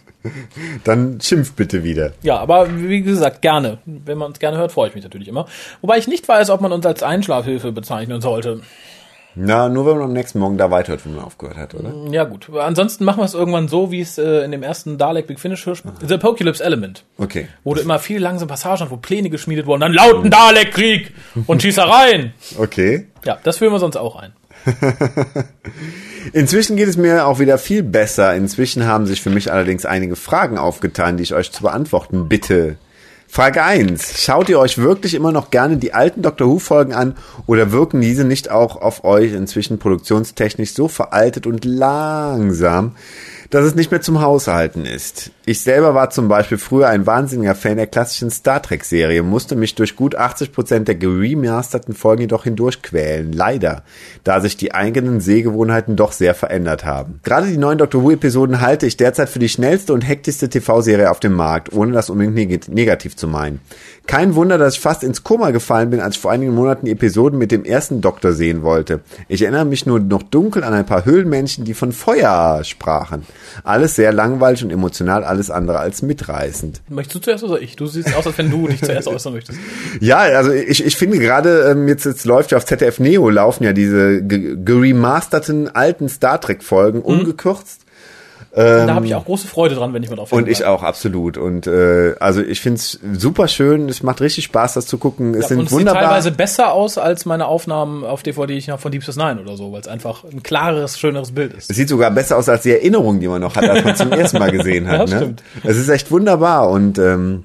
Dann schimpf bitte wieder. Ja, aber wie gesagt, gerne. Wenn man es gerne hört, freue ich mich natürlich immer. Wobei ich nicht weiß, ob man uns als Einschlafhilfe bezeichnen sollte. Na, nur wenn man am nächsten Morgen da weiterhört, wo man aufgehört hat, oder? Ja gut. Ansonsten machen wir es irgendwann so, wie es äh, in dem ersten Dalek Big Finish hörspiel The Apocalypse Element. Okay. Wo du immer viel langsame Passagen hast, wo Pläne geschmiedet wurden, dann lauten Dalek-Krieg und Schießereien. [LAUGHS] Okay. Ja, das führen wir sonst auch ein. [LAUGHS] Inzwischen geht es mir auch wieder viel besser. Inzwischen haben sich für mich allerdings einige Fragen aufgetan, die ich euch zu beantworten bitte. Frage 1. Schaut ihr euch wirklich immer noch gerne die alten Doctor Who Folgen an oder wirken diese nicht auch auf euch inzwischen produktionstechnisch so veraltet und langsam, dass es nicht mehr zum Haushalten ist? Ich selber war zum Beispiel früher ein wahnsinniger Fan der klassischen Star Trek Serie, musste mich durch gut 80% der geremasterten Folgen jedoch hindurchquälen. Leider, da sich die eigenen Sehgewohnheiten doch sehr verändert haben. Gerade die neuen Doctor Who Episoden halte ich derzeit für die schnellste und hektischste TV-Serie auf dem Markt, ohne das unbedingt neg negativ zu meinen. Kein Wunder, dass ich fast ins Koma gefallen bin, als ich vor einigen Monaten Episoden mit dem ersten Doktor sehen wollte. Ich erinnere mich nur noch dunkel an ein paar Höhlenmenschen, die von Feuer sprachen. Alles sehr langweilig und emotional, alles andere als mitreißend. Möchtest du zuerst oder ich? Du siehst aus, als wenn du dich zuerst äußern möchtest. [LAUGHS] Ja, also ich, ich finde gerade, ähm, jetzt, jetzt läuft ja auf ZDF Neo, laufen ja diese ge- geremasterten alten Star Trek Folgen, ungekürzt. da habe ich auch große Freude dran, wenn ich mal drauf Und ich auch, absolut. Und äh, also ich finde es super schön, es macht richtig Spaß, das zu gucken. Es Ja, sind und es sieht wunderbar. teilweise besser aus als meine Aufnahmen auf DVD, ich noch von Deep Space Nine oder so, weil es einfach ein klareres, schöneres Bild ist. Es sieht sogar besser aus als die Erinnerung, die man noch hat, als man zum [LAUGHS] ersten Mal gesehen hat. Ja, ne? stimmt. Es ist echt wunderbar und ähm,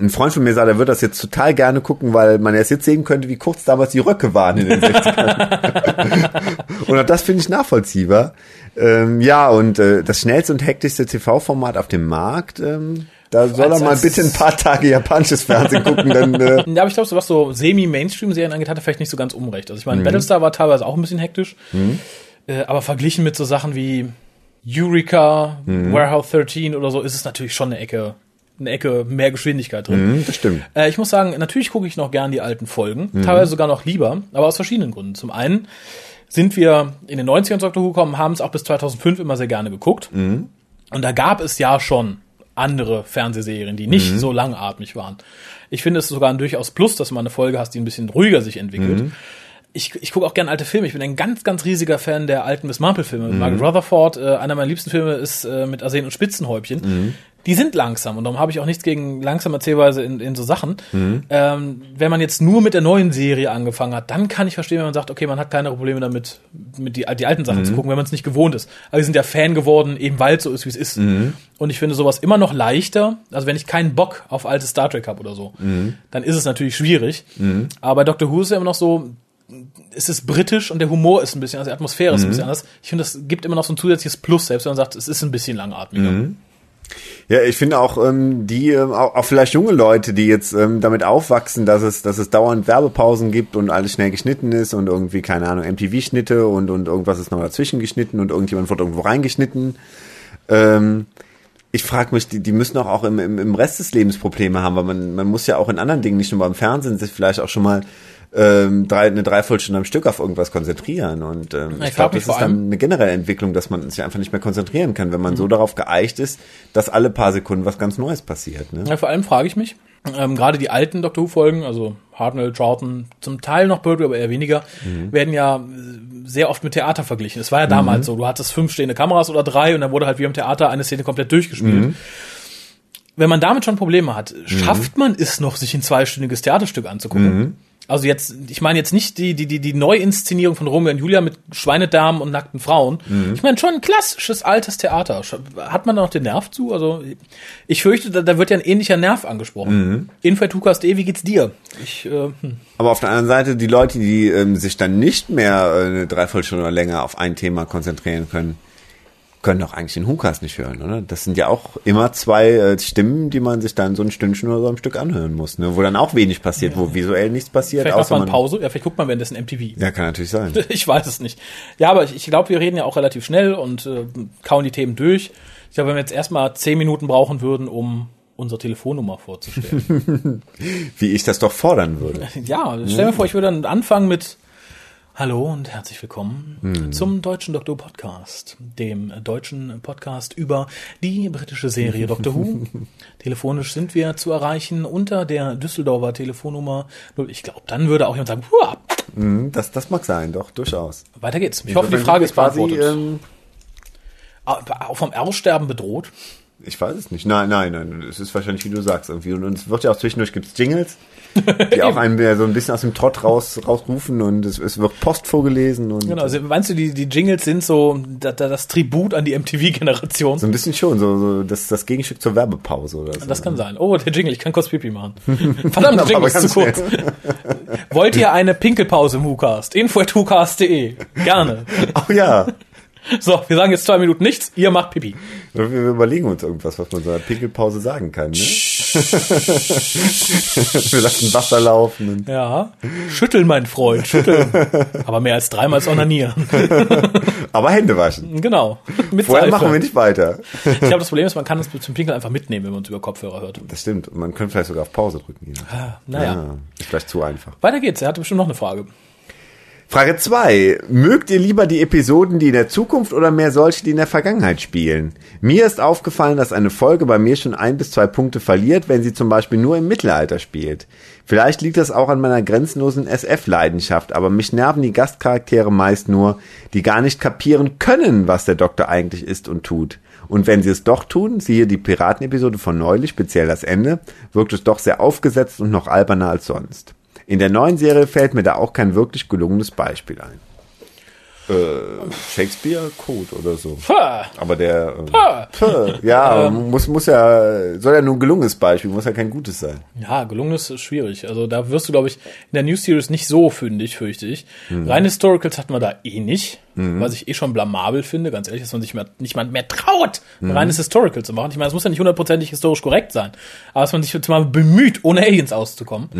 ein Freund von mir sagt, er wird das jetzt total gerne gucken, weil man erst jetzt sehen könnte, wie kurz damals die Röcke waren in den [LAUGHS] 60ern. und auch das finde ich nachvollziehbar. Ähm, ja, und äh, das schnellste und hektischste TV-Format auf dem Markt, ähm, da soll er mal bitte ein paar Tage japanisches Fernsehen gucken, dann äh, [LAUGHS] Ja, aber ich glaube, so was so semi-Mainstream-Serien angeht, hat er vielleicht nicht so ganz unrecht. Also ich Mhm. meine, Battlestar war teilweise auch ein bisschen hektisch, äh, aber verglichen mit so Sachen wie Eureka, Mhm. Warehouse 13 oder so, ist es natürlich schon eine Ecke, eine Ecke mehr Geschwindigkeit drin. hm, das stimmt. Äh, ich muss sagen, natürlich gucke ich noch gern die alten Folgen, Mhm. teilweise sogar noch lieber, aber aus verschiedenen Gründen. Zum einen sind wir in den 90ern zu Doctor Who gekommen, haben es auch bis 2005 immer sehr gerne geguckt. Mhm. Und da gab es ja schon andere Fernsehserien, die nicht Mhm. so langatmig waren. Ich finde es sogar ein durchaus Plus, dass du mal eine Folge hast, die ein bisschen ruhiger sich entwickelt. Mhm. Ich, ich gucke auch gerne alte Filme. Ich bin ein ganz, ganz riesiger Fan der alten Miss Marple-Filme. Mhm. Margaret Rutherford, äh, einer meiner liebsten Filme ist äh, mit Arsen und Spitzenhäubchen. Mhm. Die sind langsam und darum habe ich auch nichts gegen langsame Erzählweise in, in so Sachen. Mhm. Ähm, wenn man jetzt nur mit der neuen Serie angefangen hat, dann kann ich verstehen, wenn man sagt, okay, man hat keine Probleme damit, mit die, die alten Sachen Mhm. zu gucken, wenn man es nicht gewohnt ist. Aber wir sind ja Fan geworden, eben weil es so ist, wie es ist. Mhm. Und ich finde sowas immer noch leichter. Also wenn ich keinen Bock auf alte Star Trek habe oder so, Mhm. dann ist es natürlich schwierig. Aber bei Doctor Who ist es ja immer noch so, es ist britisch und der Humor ist ein bisschen, also die Atmosphäre ist ein bisschen anders. Ich finde, das gibt immer noch so ein zusätzliches Plus, selbst wenn man sagt, es ist ein bisschen langatmiger. Ja, ich finde auch ähm, die, ähm, auch, auch vielleicht junge Leute, die jetzt ähm, damit aufwachsen, dass es, dass es dauernd Werbepausen gibt und alles schnell geschnitten ist und irgendwie, keine Ahnung, MTV-Schnitte und, und irgendwas ist noch dazwischen geschnitten und irgendjemand wird irgendwo reingeschnitten. Ähm, ich frage mich, die, die müssen auch, auch im, im, im Rest des Lebens Probleme haben, weil man, man muss ja auch in anderen Dingen, nicht nur beim Fernsehen, sich vielleicht auch schon mal ähm, drei, eine Dreiviertelstunde am Stück auf irgendwas konzentrieren. Und ähm, Ich ich, glaube, das ist dann eine generelle Entwicklung, dass man sich einfach nicht mehr konzentrieren kann, wenn man Mhm. so darauf geeicht ist, dass alle paar Sekunden was ganz Neues passiert. Ne? Ja, vor allem frage ich mich, ähm, gerade die alten Doctor Who-Folgen, also Hartnell, Troughton, zum Teil noch Pertwee, aber eher weniger, werden ja äh, sehr oft mit Theater verglichen. Es war ja damals so, du hattest fünf stehende Kameras oder drei und dann wurde halt wie im Theater eine Szene komplett durchgespielt. Wenn man damit schon Probleme hat, schafft man es noch, sich ein zweistündiges Theaterstück anzugucken? Also jetzt, ich meine jetzt nicht die, die, die, die Neuinszenierung von Romeo und Julia mit Schweinedamen und nackten Frauen. Ich meine schon ein klassisches altes Theater. Hat man da noch den Nerv zu? Also ich fürchte, da, da wird ja ein ähnlicher Nerv angesprochen. Info.tukas.de, wie geht's dir? Ich, äh, hm. Aber auf der anderen Seite, die Leute, die ähm, sich dann nicht mehr äh, eine Dreiviertelstunde oder länger auf ein Thema konzentrieren können, können doch eigentlich den Hukas nicht hören, oder? Das sind ja auch immer zwei äh, Stimmen, die man sich dann so ein Stündchen oder so am Stück anhören muss, ne? wo dann auch wenig passiert, wo visuell nichts passiert. Vielleicht macht außer man Pause. Ja, vielleicht guckt man währenddessen MTV. Ja, kann natürlich sein. [LAUGHS] Ich weiß es nicht. Ja, aber ich, ich glaube, wir reden ja auch relativ schnell und äh, kauen die Themen durch. Ich glaube, wenn wir jetzt erstmal zehn Minuten brauchen würden, um unsere Telefonnummer vorzustellen. [LAUGHS] Wie ich das doch fordern würde. [LAUGHS] ja, stell mir vor, ich würde dann anfangen mit Hallo und herzlich willkommen zum Deutschen Doktor Podcast, dem deutschen Podcast über die britische Serie Doctor Who. [LAUGHS] Telefonisch sind wir zu erreichen unter der Düsseldorfer Telefonnummer. Ich glaube, dann würde auch jemand sagen, Huah, Hm, Das, das mag sein, doch, durchaus. weiter geht's. Ich hoffe, die Frage ist wir quasi, beantwortet. ähm, Auch vom Aussterben bedroht. Ich weiß es nicht. Nein, nein, nein. Es ist wahrscheinlich, wie du sagst, irgendwie. Und es wird ja auch zwischendurch gibt's Jingles, die [LAUGHS] auch einen so ein bisschen aus dem Trott raus, rausrufen und es, es wird Post vorgelesen und Genau, also meinst du, die, die Jingles sind so das, das Tribut an die MTV-Generation? so ein bisschen schon, so, so das, das Gegenstück zur Werbepause oder so. Das kann sein. Oh, der Jingle, ich kann kurz Pipi machen. [LAUGHS] Verdammt, der Jingle ist zu kurz. Wollt ihr eine Pinkelpause im WhoCast? Info at WhoCast.de. Gerne. Oh ja. [LAUGHS] So, wir sagen jetzt zwei Minuten nichts, ihr macht Pipi. Wir überlegen uns irgendwas, was man so in einer Pinkelpause sagen kann. Ne? [LAUGHS] wir lassen Wasser laufen. Und Ja. Schütteln, mein Freund, schütteln. Aber mehr als dreimal ist onanieren. [LAUGHS] aber Hände waschen. Genau. Mit Vorher Seife. machen wir nicht weiter. Ich glaube, das Problem ist, man kann es zum Pinkeln einfach mitnehmen, wenn man es über Kopfhörer hört. Das stimmt. Und man könnte vielleicht sogar auf Pause drücken. Ah, Naja. Ja, ist vielleicht zu einfach. Weiter geht's. Er hatte bestimmt noch eine Frage. Frage 2. Mögt ihr lieber die Episoden, die in der Zukunft oder mehr solche, die in der Vergangenheit spielen? Mir ist aufgefallen, dass eine Folge bei mir schon ein bis zwei Punkte verliert, wenn sie zum Beispiel nur im Mittelalter spielt. Vielleicht liegt das auch an meiner grenzenlosen SF-Leidenschaft, aber mich nerven die Gastcharaktere meist nur, die gar nicht kapieren können, was der Doktor eigentlich ist und tut. Und wenn sie es doch tun, siehe die Piratenepisode von neulich, speziell das Ende, wirkt es doch sehr aufgesetzt und noch alberner als sonst. In der neuen Serie fällt mir da auch kein wirklich gelungenes Beispiel ein. Äh, Shakespeare Code oder so. Pah. Aber der ähm, Pah. Puh, ja, [LAUGHS] muss muss ja soll ja nur ein gelungenes Beispiel, muss ja kein gutes sein. Ja, gelungenes ist schwierig. Also da wirst du, glaube ich, in der New Series nicht so fündig, fürchte ich. Rein Historicals hatten wir da eh nicht, was ich eh schon blamabel finde, ganz ehrlich, dass man sich mehr, nicht mal mehr traut, ein reines Historical zu machen. Ich meine, es muss ja nicht hundertprozentig historisch korrekt sein, aber dass man sich jetzt mal bemüht, ohne Aliens auszukommen.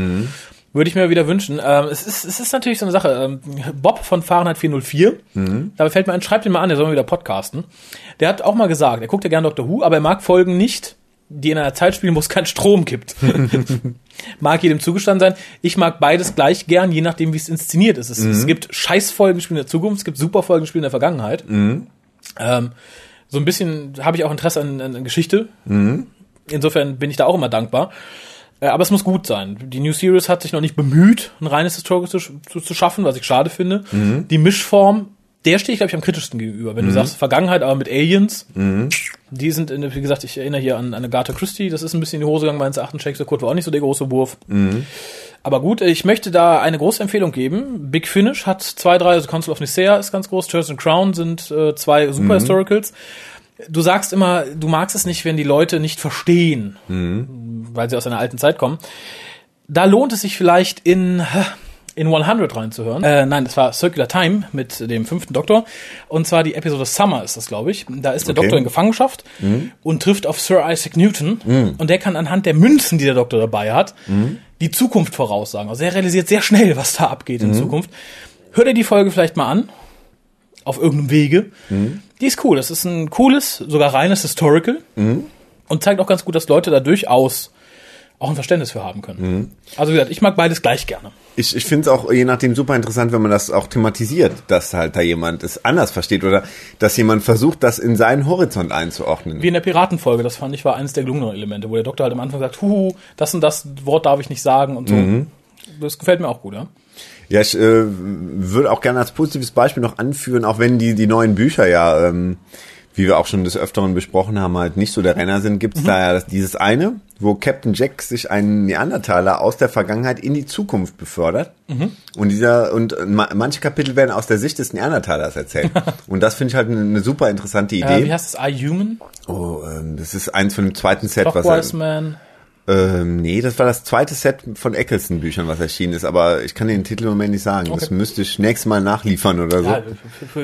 Würde ich mir wieder wünschen. Ähm, es, ist, es ist natürlich so eine Sache. Ähm, Bob von Fahrenheit 404, dabei fällt mir ein, schreibt ihn mal an, der soll mal wieder podcasten. Der hat auch mal gesagt, er guckt ja gerne Doctor Who, aber er mag Folgen nicht, die in einer Zeit spielen, wo es keinen Strom gibt. [LAUGHS] mag jedem zugestanden sein. Ich mag beides gleich gern, je nachdem, wie es inszeniert ist. Es, es gibt Scheißfolgen spielen in der Zukunft, es gibt Superfolgen spielen in der Vergangenheit. Ähm, so ein bisschen habe ich auch Interesse an, an, an Geschichte. Insofern bin ich da auch immer dankbar. Äh, aber es muss gut sein. Die New Series hat sich noch nicht bemüht, ein reines Historical zu, zu, zu schaffen, was ich schade finde. Die Mischform, der stehe ich, glaube ich, am kritischsten gegenüber. Wenn du sagst, Vergangenheit, aber mit Aliens, die sind, in, wie gesagt, ich erinnere hier an, an Agatha Christie, das ist ein bisschen in die Hose gegangen, meines Erachtens Shakespeare Code war auch nicht so der große Wurf. Aber gut, ich möchte da eine große Empfehlung geben. Big Finish hat zwei, drei, also Council of Nicaea ist ganz groß, Church and Crown sind äh, zwei Super Historicals. Du sagst immer, du magst es nicht, wenn die Leute nicht verstehen, weil sie aus einer alten Zeit kommen. Da lohnt es sich vielleicht in in 100 reinzuhören. Äh, nein, das war Circular Time mit dem fünften Doktor. Und zwar die Episode Summer ist das, glaube ich. Da ist der Okay. Doktor in Gefangenschaft und trifft auf Sir Isaac Newton. Und der kann anhand der Münzen, die der Doktor dabei hat, die Zukunft voraussagen. Also er realisiert sehr schnell, was da abgeht in Zukunft. Hör dir die Folge vielleicht mal an. Auf irgendeinem Wege. Die ist cool. Das ist ein cooles, sogar reines Historical. Und zeigt auch ganz gut, dass Leute da durchaus auch ein Verständnis für haben können. Also wie gesagt, ich mag beides gleich gerne. Ich, ich finde es auch je nachdem super interessant, wenn man das auch thematisiert, dass halt da jemand es anders versteht oder dass jemand versucht, das in seinen Horizont einzuordnen. Wie in der Piratenfolge, das fand ich war eines der gelungenen Elemente, wo der Doktor halt am Anfang sagt, huhu, das und das Wort darf ich nicht sagen und so. Das gefällt mir auch gut, ja. Ja, ich äh, würde auch gerne als positives Beispiel noch anführen, auch wenn die, die neuen Bücher ja, ähm, wie wir auch schon des Öfteren besprochen haben, halt nicht so der Renner sind, gibt es da ja dieses eine, wo Captain Jack sich einen Neandertaler aus der Vergangenheit in die Zukunft befördert. Und dieser und ma manche Kapitel werden aus der Sicht des Neandertalers erzählt. [LAUGHS] und das finde ich halt eine, eine super interessante Idee. Äh, wie heißt das? I Human? oh, ähm, das ist eins von dem zweiten Set, was Clockwise er, Man? Ähm, nee, das war das zweite Set von Eccleston Büchern, was erschienen ist, aber ich kann den Titel im Moment nicht sagen. Das Okay. müsste ich nächstes Mal nachliefern oder so. Ja,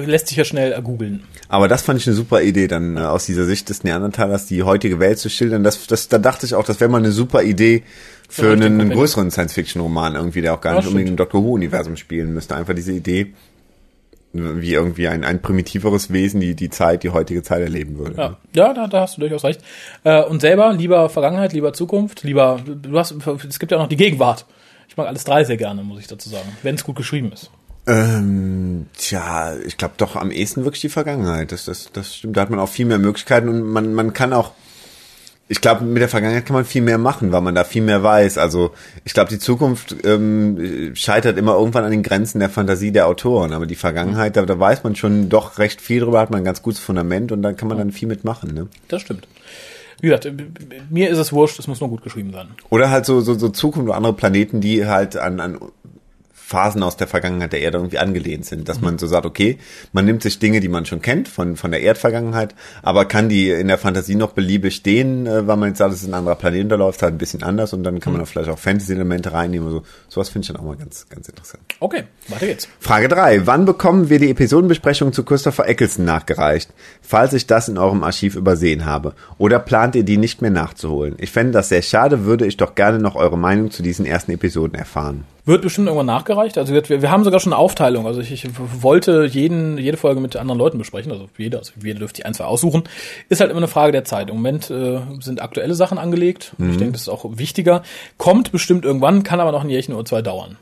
lässt sich ja schnell äh, googeln. Aber das fand ich eine super Idee, dann äh, aus dieser Sicht des Neandertalers die heutige Welt zu schildern. Das, das, da dachte ich auch, das wäre mal eine super Idee für Ja, einen, einen größeren Science-Fiction-Roman irgendwie, der auch gar Ja, nicht unbedingt im. Doctor Who-Universum spielen müsste. Einfach diese Idee, wie irgendwie ein, ein primitiveres Wesen die, die Zeit, die heutige Zeit erleben würde. Ja, ja da, da hast du durchaus recht. Äh, und selber lieber Vergangenheit, lieber Zukunft, lieber, du hast, es gibt ja auch noch die Gegenwart. Ich mag alles drei sehr gerne, muss ich dazu sagen, wenn es gut geschrieben ist. Ähm, tja, ich glaube doch am ehesten wirklich die Vergangenheit. Das, das, das stimmt. Da hat man auch viel mehr Möglichkeiten und man, man kann auch, ich glaube, mit der Vergangenheit kann man viel mehr machen, weil man da viel mehr weiß. Also ich glaube, die Zukunft ähm, scheitert immer irgendwann an den Grenzen der Fantasie der Autoren. Aber die Vergangenheit, da, da weiß man schon doch recht viel drüber, hat man ein ganz gutes Fundament und da kann man dann viel mitmachen. Ne? Das stimmt. Wie gesagt, b- mir ist es wurscht, es muss nur gut geschrieben sein. Oder halt so, so, so Zukunft oder andere Planeten, die halt an, an Phasen aus der Vergangenheit der Erde irgendwie angelehnt sind, dass man so sagt, okay, man nimmt sich Dinge, die man schon kennt von, von der Erdvergangenheit, aber kann die in der Fantasie noch beliebig stehen, äh, weil man jetzt sagt, es ist ein anderer Planet, da läuft halt ein bisschen anders und dann kann man da vielleicht auch Fantasy-Elemente reinnehmen. So, sowas finde ich dann auch mal ganz, ganz interessant. Okay, weiter geht's. Frage drei: Wann bekommen wir die Episodenbesprechung zu Christopher Eccleston nachgereicht? Falls ich das in eurem Archiv übersehen habe. Oder plant ihr die nicht mehr nachzuholen? Ich fände das sehr schade, würde ich doch gerne noch eure Meinung zu diesen ersten Episoden erfahren. Wird bestimmt irgendwann nachgereicht. Also wir, wir haben sogar schon eine Aufteilung. Also ich, ich wollte jeden, jede Folge mit anderen Leuten besprechen. Also jeder, also jeder dürfte die ein, zwei aussuchen. Ist halt immer eine Frage der Zeit. Im Moment äh, sind aktuelle Sachen angelegt. Ich denke, das ist auch wichtiger. Kommt bestimmt irgendwann, kann aber noch ein Jährchen oder zwei dauern.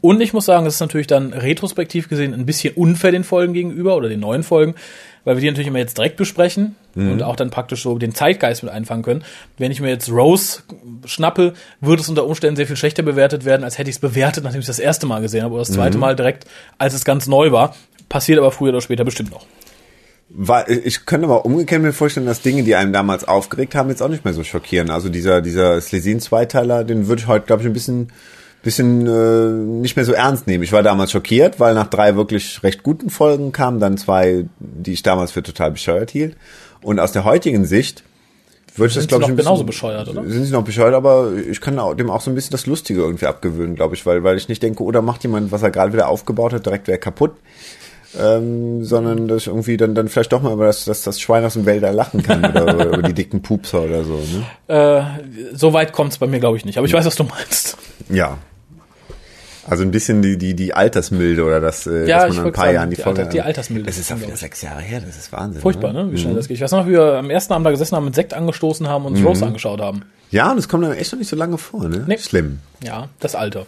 Und ich muss sagen, es ist natürlich dann retrospektiv gesehen ein bisschen unfair den Folgen gegenüber oder den neuen Folgen, weil wir die natürlich immer jetzt direkt besprechen und auch dann praktisch so den Zeitgeist mit einfangen können. Wenn ich mir jetzt Rose schnappe, würde es unter Umständen sehr viel schlechter bewertet werden, als hätte ich es bewertet, nachdem ich es das erste Mal gesehen habe oder das zweite Mal direkt, als es ganz neu war. Passiert aber früher oder später bestimmt noch. War, ich könnte aber umgekehrt mir vorstellen, dass Dinge, die einem damals aufgeregt haben, jetzt auch nicht mehr so schockieren. Also dieser, dieser Slesin-Zweiteiler, den würde ich heute, glaube ich, ein bisschen, bisschen äh, nicht mehr so ernst nehmen. Ich war damals schockiert, weil nach drei wirklich recht guten Folgen kamen dann zwei, die ich damals für total bescheuert hielt. Und aus der heutigen Sicht würde ich das, Sind glaube sie ich, noch ein genauso bisschen- bescheuert, oder? Sind sie noch bescheuert, aber ich kann dem auch so ein bisschen das Lustige irgendwie abgewöhnen, glaube ich, weil, weil ich nicht denke, oder macht jemand, was er gerade wieder aufgebaut hat, direkt wieder kaputt ähm, sondern dass ich irgendwie dann, dann vielleicht doch mal über das, das, das Schwein aus dem Wälder lachen kann oder [LAUGHS] über, die dicken Pupser oder so. Ne? Äh, so weit kommt es bei mir, glaube ich, nicht. Aber ich weiß, was du meinst. Ja. Also ein bisschen die, die, die Altersmilde oder das, äh, Ja, dass man ein paar Jahren die die Folge. Alter- die Altersmilde Das ist auch ist wieder sechs Jahre her, das ist Wahnsinn. Furchtbar, ne? Wie schnell das geht. Ich weiß noch, wie wir am ersten Abend da gesessen haben, mit Sekt angestoßen haben und uns Rose angeschaut haben. Ja, und es kommt dann echt noch nicht so lange vor, ne? Nee. Schlimm. Ja, das Alter.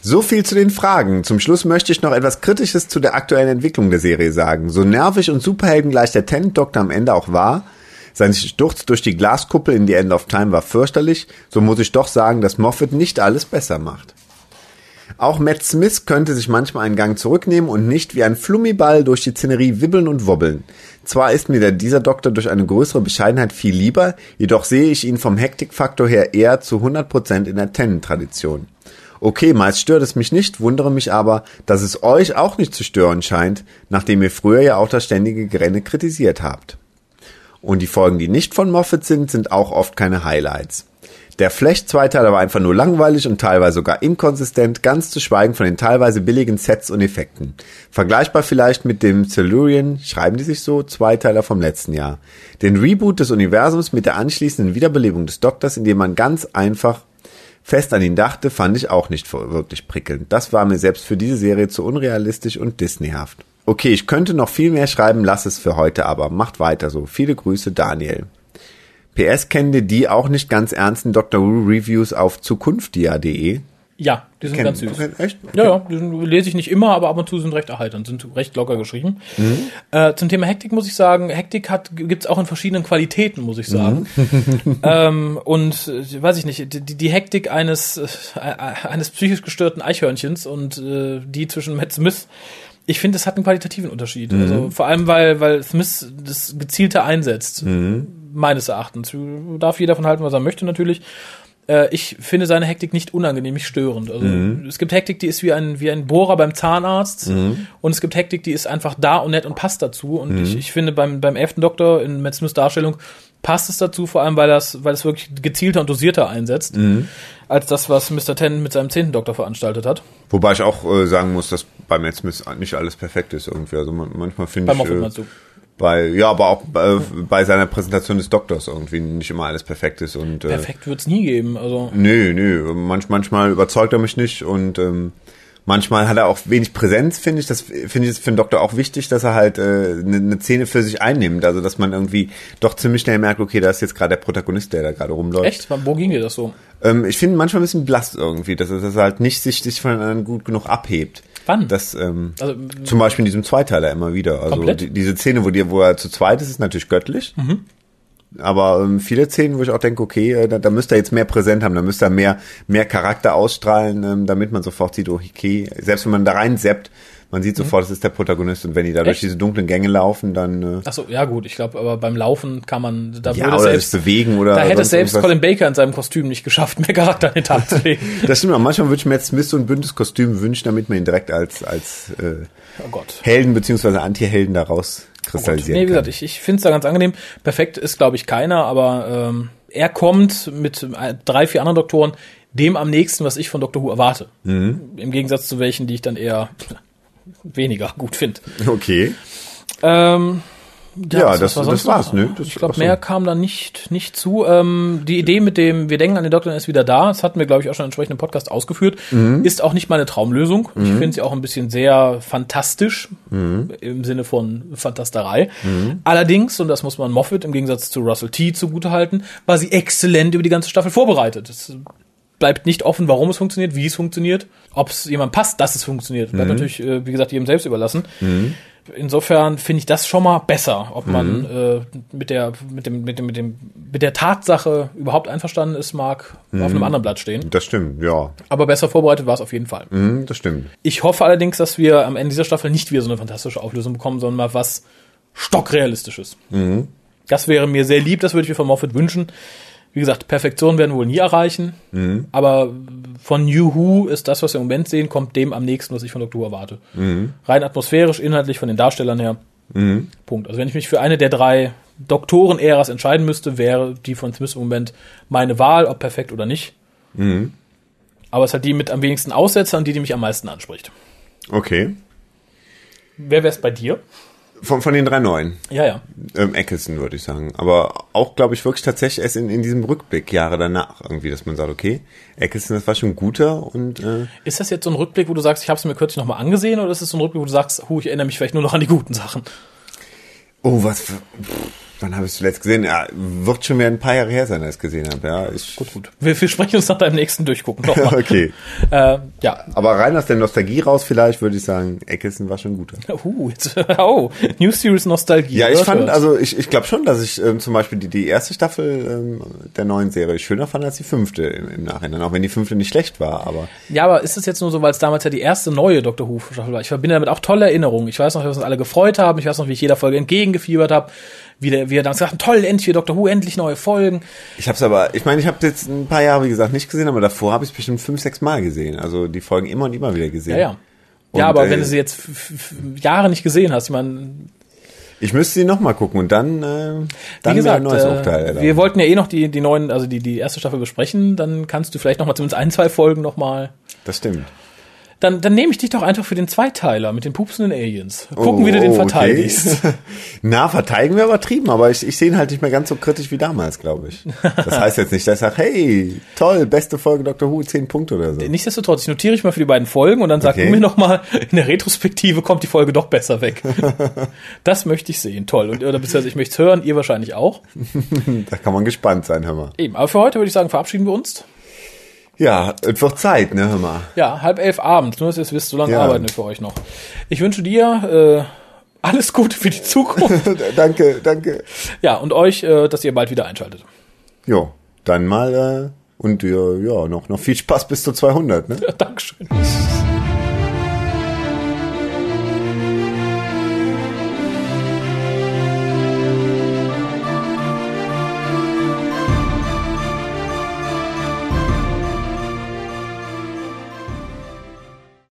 So viel zu den Fragen. Zum Schluss möchte ich noch etwas Kritisches zu der aktuellen Entwicklung der Serie sagen. So nervig und superheldengleich der Tenant Doktor am Ende auch war, Sein Sturz durch die Glaskuppel in The End of Time war fürchterlich, so muss ich doch sagen, dass Moffat nicht alles besser macht. Auch Matt Smith könnte sich manchmal einen Gang zurücknehmen und nicht wie ein Flummiball durch die Szenerie wibbeln und wobbeln. Zwar ist mir dieser Doktor durch eine größere Bescheidenheit viel lieber, jedoch sehe ich ihn vom Hektikfaktor her eher zu 100% in der Tennant-Tradition. Okay, meist stört es mich nicht, wundere mich aber, dass es euch auch nicht zu stören scheint, nachdem ihr früher ja auch das ständige Grenne kritisiert habt. Und die Folgen, die nicht von Moffat sind, sind auch oft keine Highlights. Der Flecht-Zweiteiler war einfach nur langweilig und teilweise sogar inkonsistent, ganz zu schweigen von den teilweise billigen Sets und Effekten. Vergleichbar vielleicht mit dem Silurian, schreiben die sich so, Zweiteiler vom letzten Jahr. Den Reboot des Universums mit der anschließenden Wiederbelebung des Doktors, indem man ganz einfach fest an ihn dachte, fand ich auch nicht wirklich prickelnd. Das war mir selbst für diese Serie zu unrealistisch und Disneyhaft. Okay, ich könnte noch viel mehr schreiben, lass es für heute aber. Macht weiter so. Viele Grüße, Daniel. PS kennt ihr die auch nicht ganz ernsten Dr. Who Reviews auf zukunftia.de? Ja, die sind Kenn- ganz süß. echt? Okay. Ja, ja, die sind, lese ich nicht immer, aber ab und zu sind recht erheiternd, sind recht locker geschrieben. Mhm. Äh, zum Thema Hektik muss ich sagen, Hektik hat gibt's auch in verschiedenen Qualitäten, muss ich sagen. Mhm. [LAUGHS] ähm, und äh, weiß ich nicht, die, die Hektik eines äh, eines psychisch gestörten Eichhörnchens und äh, die zwischen Matt Smith ich finde, es hat einen qualitativen Unterschied. Mhm. Also vor allem, weil, weil Smith das gezielte einsetzt, Mhm. Meines Erachtens. Darf jeder davon halten, was er möchte natürlich. Äh, ich finde seine Hektik nicht unangenehm, nicht störend. Also Mhm. es gibt Hektik, die ist wie ein, wie ein Bohrer beim Zahnarzt und es gibt Hektik, die ist einfach da und nett und passt dazu. Und Mhm. ich, ich finde beim, beim elften Doktor in Matt Smiths Darstellung passt es dazu, vor allem weil das, weil es wirklich gezielter und dosierter einsetzt, Mhm. als das, was Mr. Ten mit seinem zehnten Doktor veranstaltet hat. Wobei ich auch äh, sagen muss, dass bei Matt Smith nicht alles perfekt ist irgendwie. Also man, manchmal finde ich. Äh? Bei, ja, aber auch bei, bei seiner Präsentation des Doktors irgendwie nicht immer alles perfekt ist und äh, Perfekt wird's nie geben. Also Nö, nö. Manch, manchmal überzeugt er mich nicht und ähm, manchmal hat er auch wenig Präsenz, finde ich. Das finde ich für den Doktor auch wichtig, dass er halt eine äh, ne ne Szene für sich einnimmt. Also dass man irgendwie doch ziemlich schnell merkt, okay, da ist jetzt gerade der Protagonist, der da gerade rumläuft. echt? Wo ging dir das so? Ähm, ich finde manchmal ein bisschen blass irgendwie, dass er, dass er halt nicht sich, sich von anderen gut genug abhebt. Wann? Das, ähm, Also, zum Beispiel in diesem Zweiteiler immer wieder. Also die, diese Szene, wo, die, wo er zu zweit ist, ist natürlich göttlich. Mhm. Aber ähm, viele Szenen, wo ich auch denke, okay, äh, da, da müsste er jetzt mehr präsent haben, da müsste er mehr, mehr Charakter ausstrahlen, ähm, damit man sofort sieht, oh, okay, selbst wenn man da rein seppt, man sieht sofort, es ist der Protagonist und wenn die da durch Mhm. Echt? diese dunklen Gänge laufen, dann äh, Ach so, ja gut, ich glaube, aber beim Laufen kann man, da ja, oder selbst, sich bewegen oder da hätte es selbst irgendwas. Colin Baker in seinem Kostüm nicht geschafft, mehr Charakter an den Tag zu legen. [LAUGHS] Das stimmt, aber manchmal würde ich mir jetzt Smith so ein Bündniskostüm wünschen, damit man ihn direkt als, als äh, Oh Gott. Helden beziehungsweise Anti-Helden daraus Oh kristallisieren Nee, wie gesagt, kann. ich, ich finde es da ganz angenehm. Perfekt ist, glaube ich, keiner, aber ähm, er kommt mit äh, drei, vier anderen Doktoren dem am nächsten, was ich von Doctor Who erwarte. Mhm. Im Gegensatz zu welchen, die ich dann eher weniger gut finde. Okay. Ähm, Ja, was- das- war das sonst war's, ne? Das- ich glaube, so. mehr kam da nicht, nicht zu. Ähm, die Idee mit dem, wir denken an den Doktor, ist wieder da, das hatten wir, glaube ich, auch schon entsprechend im Podcast ausgeführt, Mhm. ist auch nicht meine Traumlösung. Ich finde sie auch ein bisschen sehr fantastisch, Mhm. im Sinne von Fantasterei. Allerdings, und das muss man Moffat im Gegensatz zu Russell T zugutehalten, war sie exzellent über die ganze Staffel vorbereitet. Es bleibt nicht offen, warum es funktioniert, wie es funktioniert, ob es jemand passt, dass es funktioniert. Bleibt natürlich, äh, wie gesagt, jedem selbst überlassen. Insofern finde ich das schon mal besser, ob man äh, mit der mit dem mit dem mit dem mit der Tatsache überhaupt einverstanden ist, mag auf einem anderen Blatt stehen. Das stimmt, ja. Aber besser vorbereitet war es auf jeden Fall. Mhm, das stimmt. Ich hoffe allerdings, dass wir am Ende dieser Staffel nicht wieder so eine fantastische Auflösung bekommen, sondern mal was stockrealistisches. Das wäre mir sehr lieb, das würde ich mir von Moffat wünschen. Wie gesagt, Perfektion werden wir wohl nie erreichen, aber von New Who ist das, was wir im Moment sehen, kommt dem am nächsten, was ich von Doctor Who erwarte. Rein atmosphärisch, inhaltlich von den Darstellern her. Punkt. Also wenn ich mich für eine der drei Doktoren-Äras entscheiden müsste, wäre die von Smith im Moment meine Wahl, ob perfekt oder nicht. Aber es ist halt die mit am wenigsten Aussetzer und die, die mich am meisten anspricht. Okay. Wer wär's bei dir? Von, von den drei neuen. Ja, ja. Ähm, Eccleston würde ich sagen. Aber auch, glaube ich, wirklich tatsächlich erst in, in diesem Rückblick, Jahre danach, irgendwie, dass man sagt, okay, Eccleston, das war schon guter und äh, Ist das jetzt so ein Rückblick, wo du sagst, ich habe es mir kürzlich nochmal angesehen, oder ist es so ein Rückblick, wo du sagst, hu, ich erinnere mich vielleicht nur noch an die guten Sachen? oh, was für, pff, wann habe ich es zuletzt gesehen? Ja, wird schon wieder ein paar Jahre her sein, dass ich es gesehen habe. Ja, ich, Gut, gut. Wir, wir sprechen uns nach deinem nächsten Durchgucken nochmal. [LAUGHS] okay. äh, ja. Aber rein aus der Nostalgie raus vielleicht würde ich sagen, Eccleston war schon guter. [LAUGHS] Uh, jetzt, [LAUGHS] oh, New Series Nostalgie. Ja, ich fand, hört. also ich, ich glaube schon, dass ich ähm, zum Beispiel die, die erste Staffel ähm, der neuen Serie schöner fand als die fünfte im, im Nachhinein, auch wenn die fünfte nicht schlecht war, aber Ja, aber ist es jetzt nur so, weil es damals ja die erste neue Doctor Who Staffel war? Ich verbinde damit auch tolle Erinnerungen. Ich weiß noch, wie wir uns alle gefreut haben. Ich weiß noch, wie ich jeder Folge entgegengefiebert habe. Wie der, wie er dann gesagt hat, toll, endlich Doctor Who, endlich neue Folgen. ich habe es aber, ich meine, ich habe jetzt ein paar Jahre, wie gesagt, nicht gesehen, aber davor habe ich es bestimmt fünf, sechs Mal gesehen, also die Folgen immer und immer wieder gesehen. Ja, ja. Und, ja, aber äh, wenn du sie jetzt Jahre nicht gesehen hast, ich meine, Ich müsste sie nochmal gucken und dann, äh, dann wie gesagt, ein neues äh, Urteil. wir erlauben. wollten ja eh noch die, die neuen, also die, die erste Staffel besprechen, dann kannst du vielleicht noch mal zumindest ein, zwei Folgen noch mal. Das stimmt. Dann, dann nehme ich dich doch einfach für den Zweiteiler mit den pupsenden Aliens. Gucken, wie du den Oh, okay. verteidigst. [LAUGHS] Na, verteidigen wir übertrieben, aber ich, ich sehe ihn halt nicht mehr ganz so kritisch wie damals, glaube ich. Das heißt jetzt nicht, dass ich sage, hey, toll, beste Folge Dr. Who, 10 Punkte oder so. Nichtsdestotrotz, ich notiere ich mal für die beiden Folgen und dann sag Okay. du mir noch mal, in der Retrospektive kommt die Folge doch besser weg. [LAUGHS] das möchte ich sehen, toll. Und, oder beziehungsweise ich möchte es hören, ihr wahrscheinlich auch. [LAUGHS] Da kann man gespannt sein, hör mal. Eben, aber für heute würde ich sagen, verabschieden wir uns. Ja, es wird Zeit, ne, hör mal. Ja, halb elf abends, nur dass ihr es wisst, so lange Ja. arbeiten wir für euch noch. Ich wünsche dir äh, alles Gute für die Zukunft. [LAUGHS] danke, danke. ja, und euch, äh, dass ihr bald wieder einschaltet. Jo, dann mal, äh, und ja, ja noch, noch viel Spaß bis zu 200, ne? [LAUGHS] Dankeschön.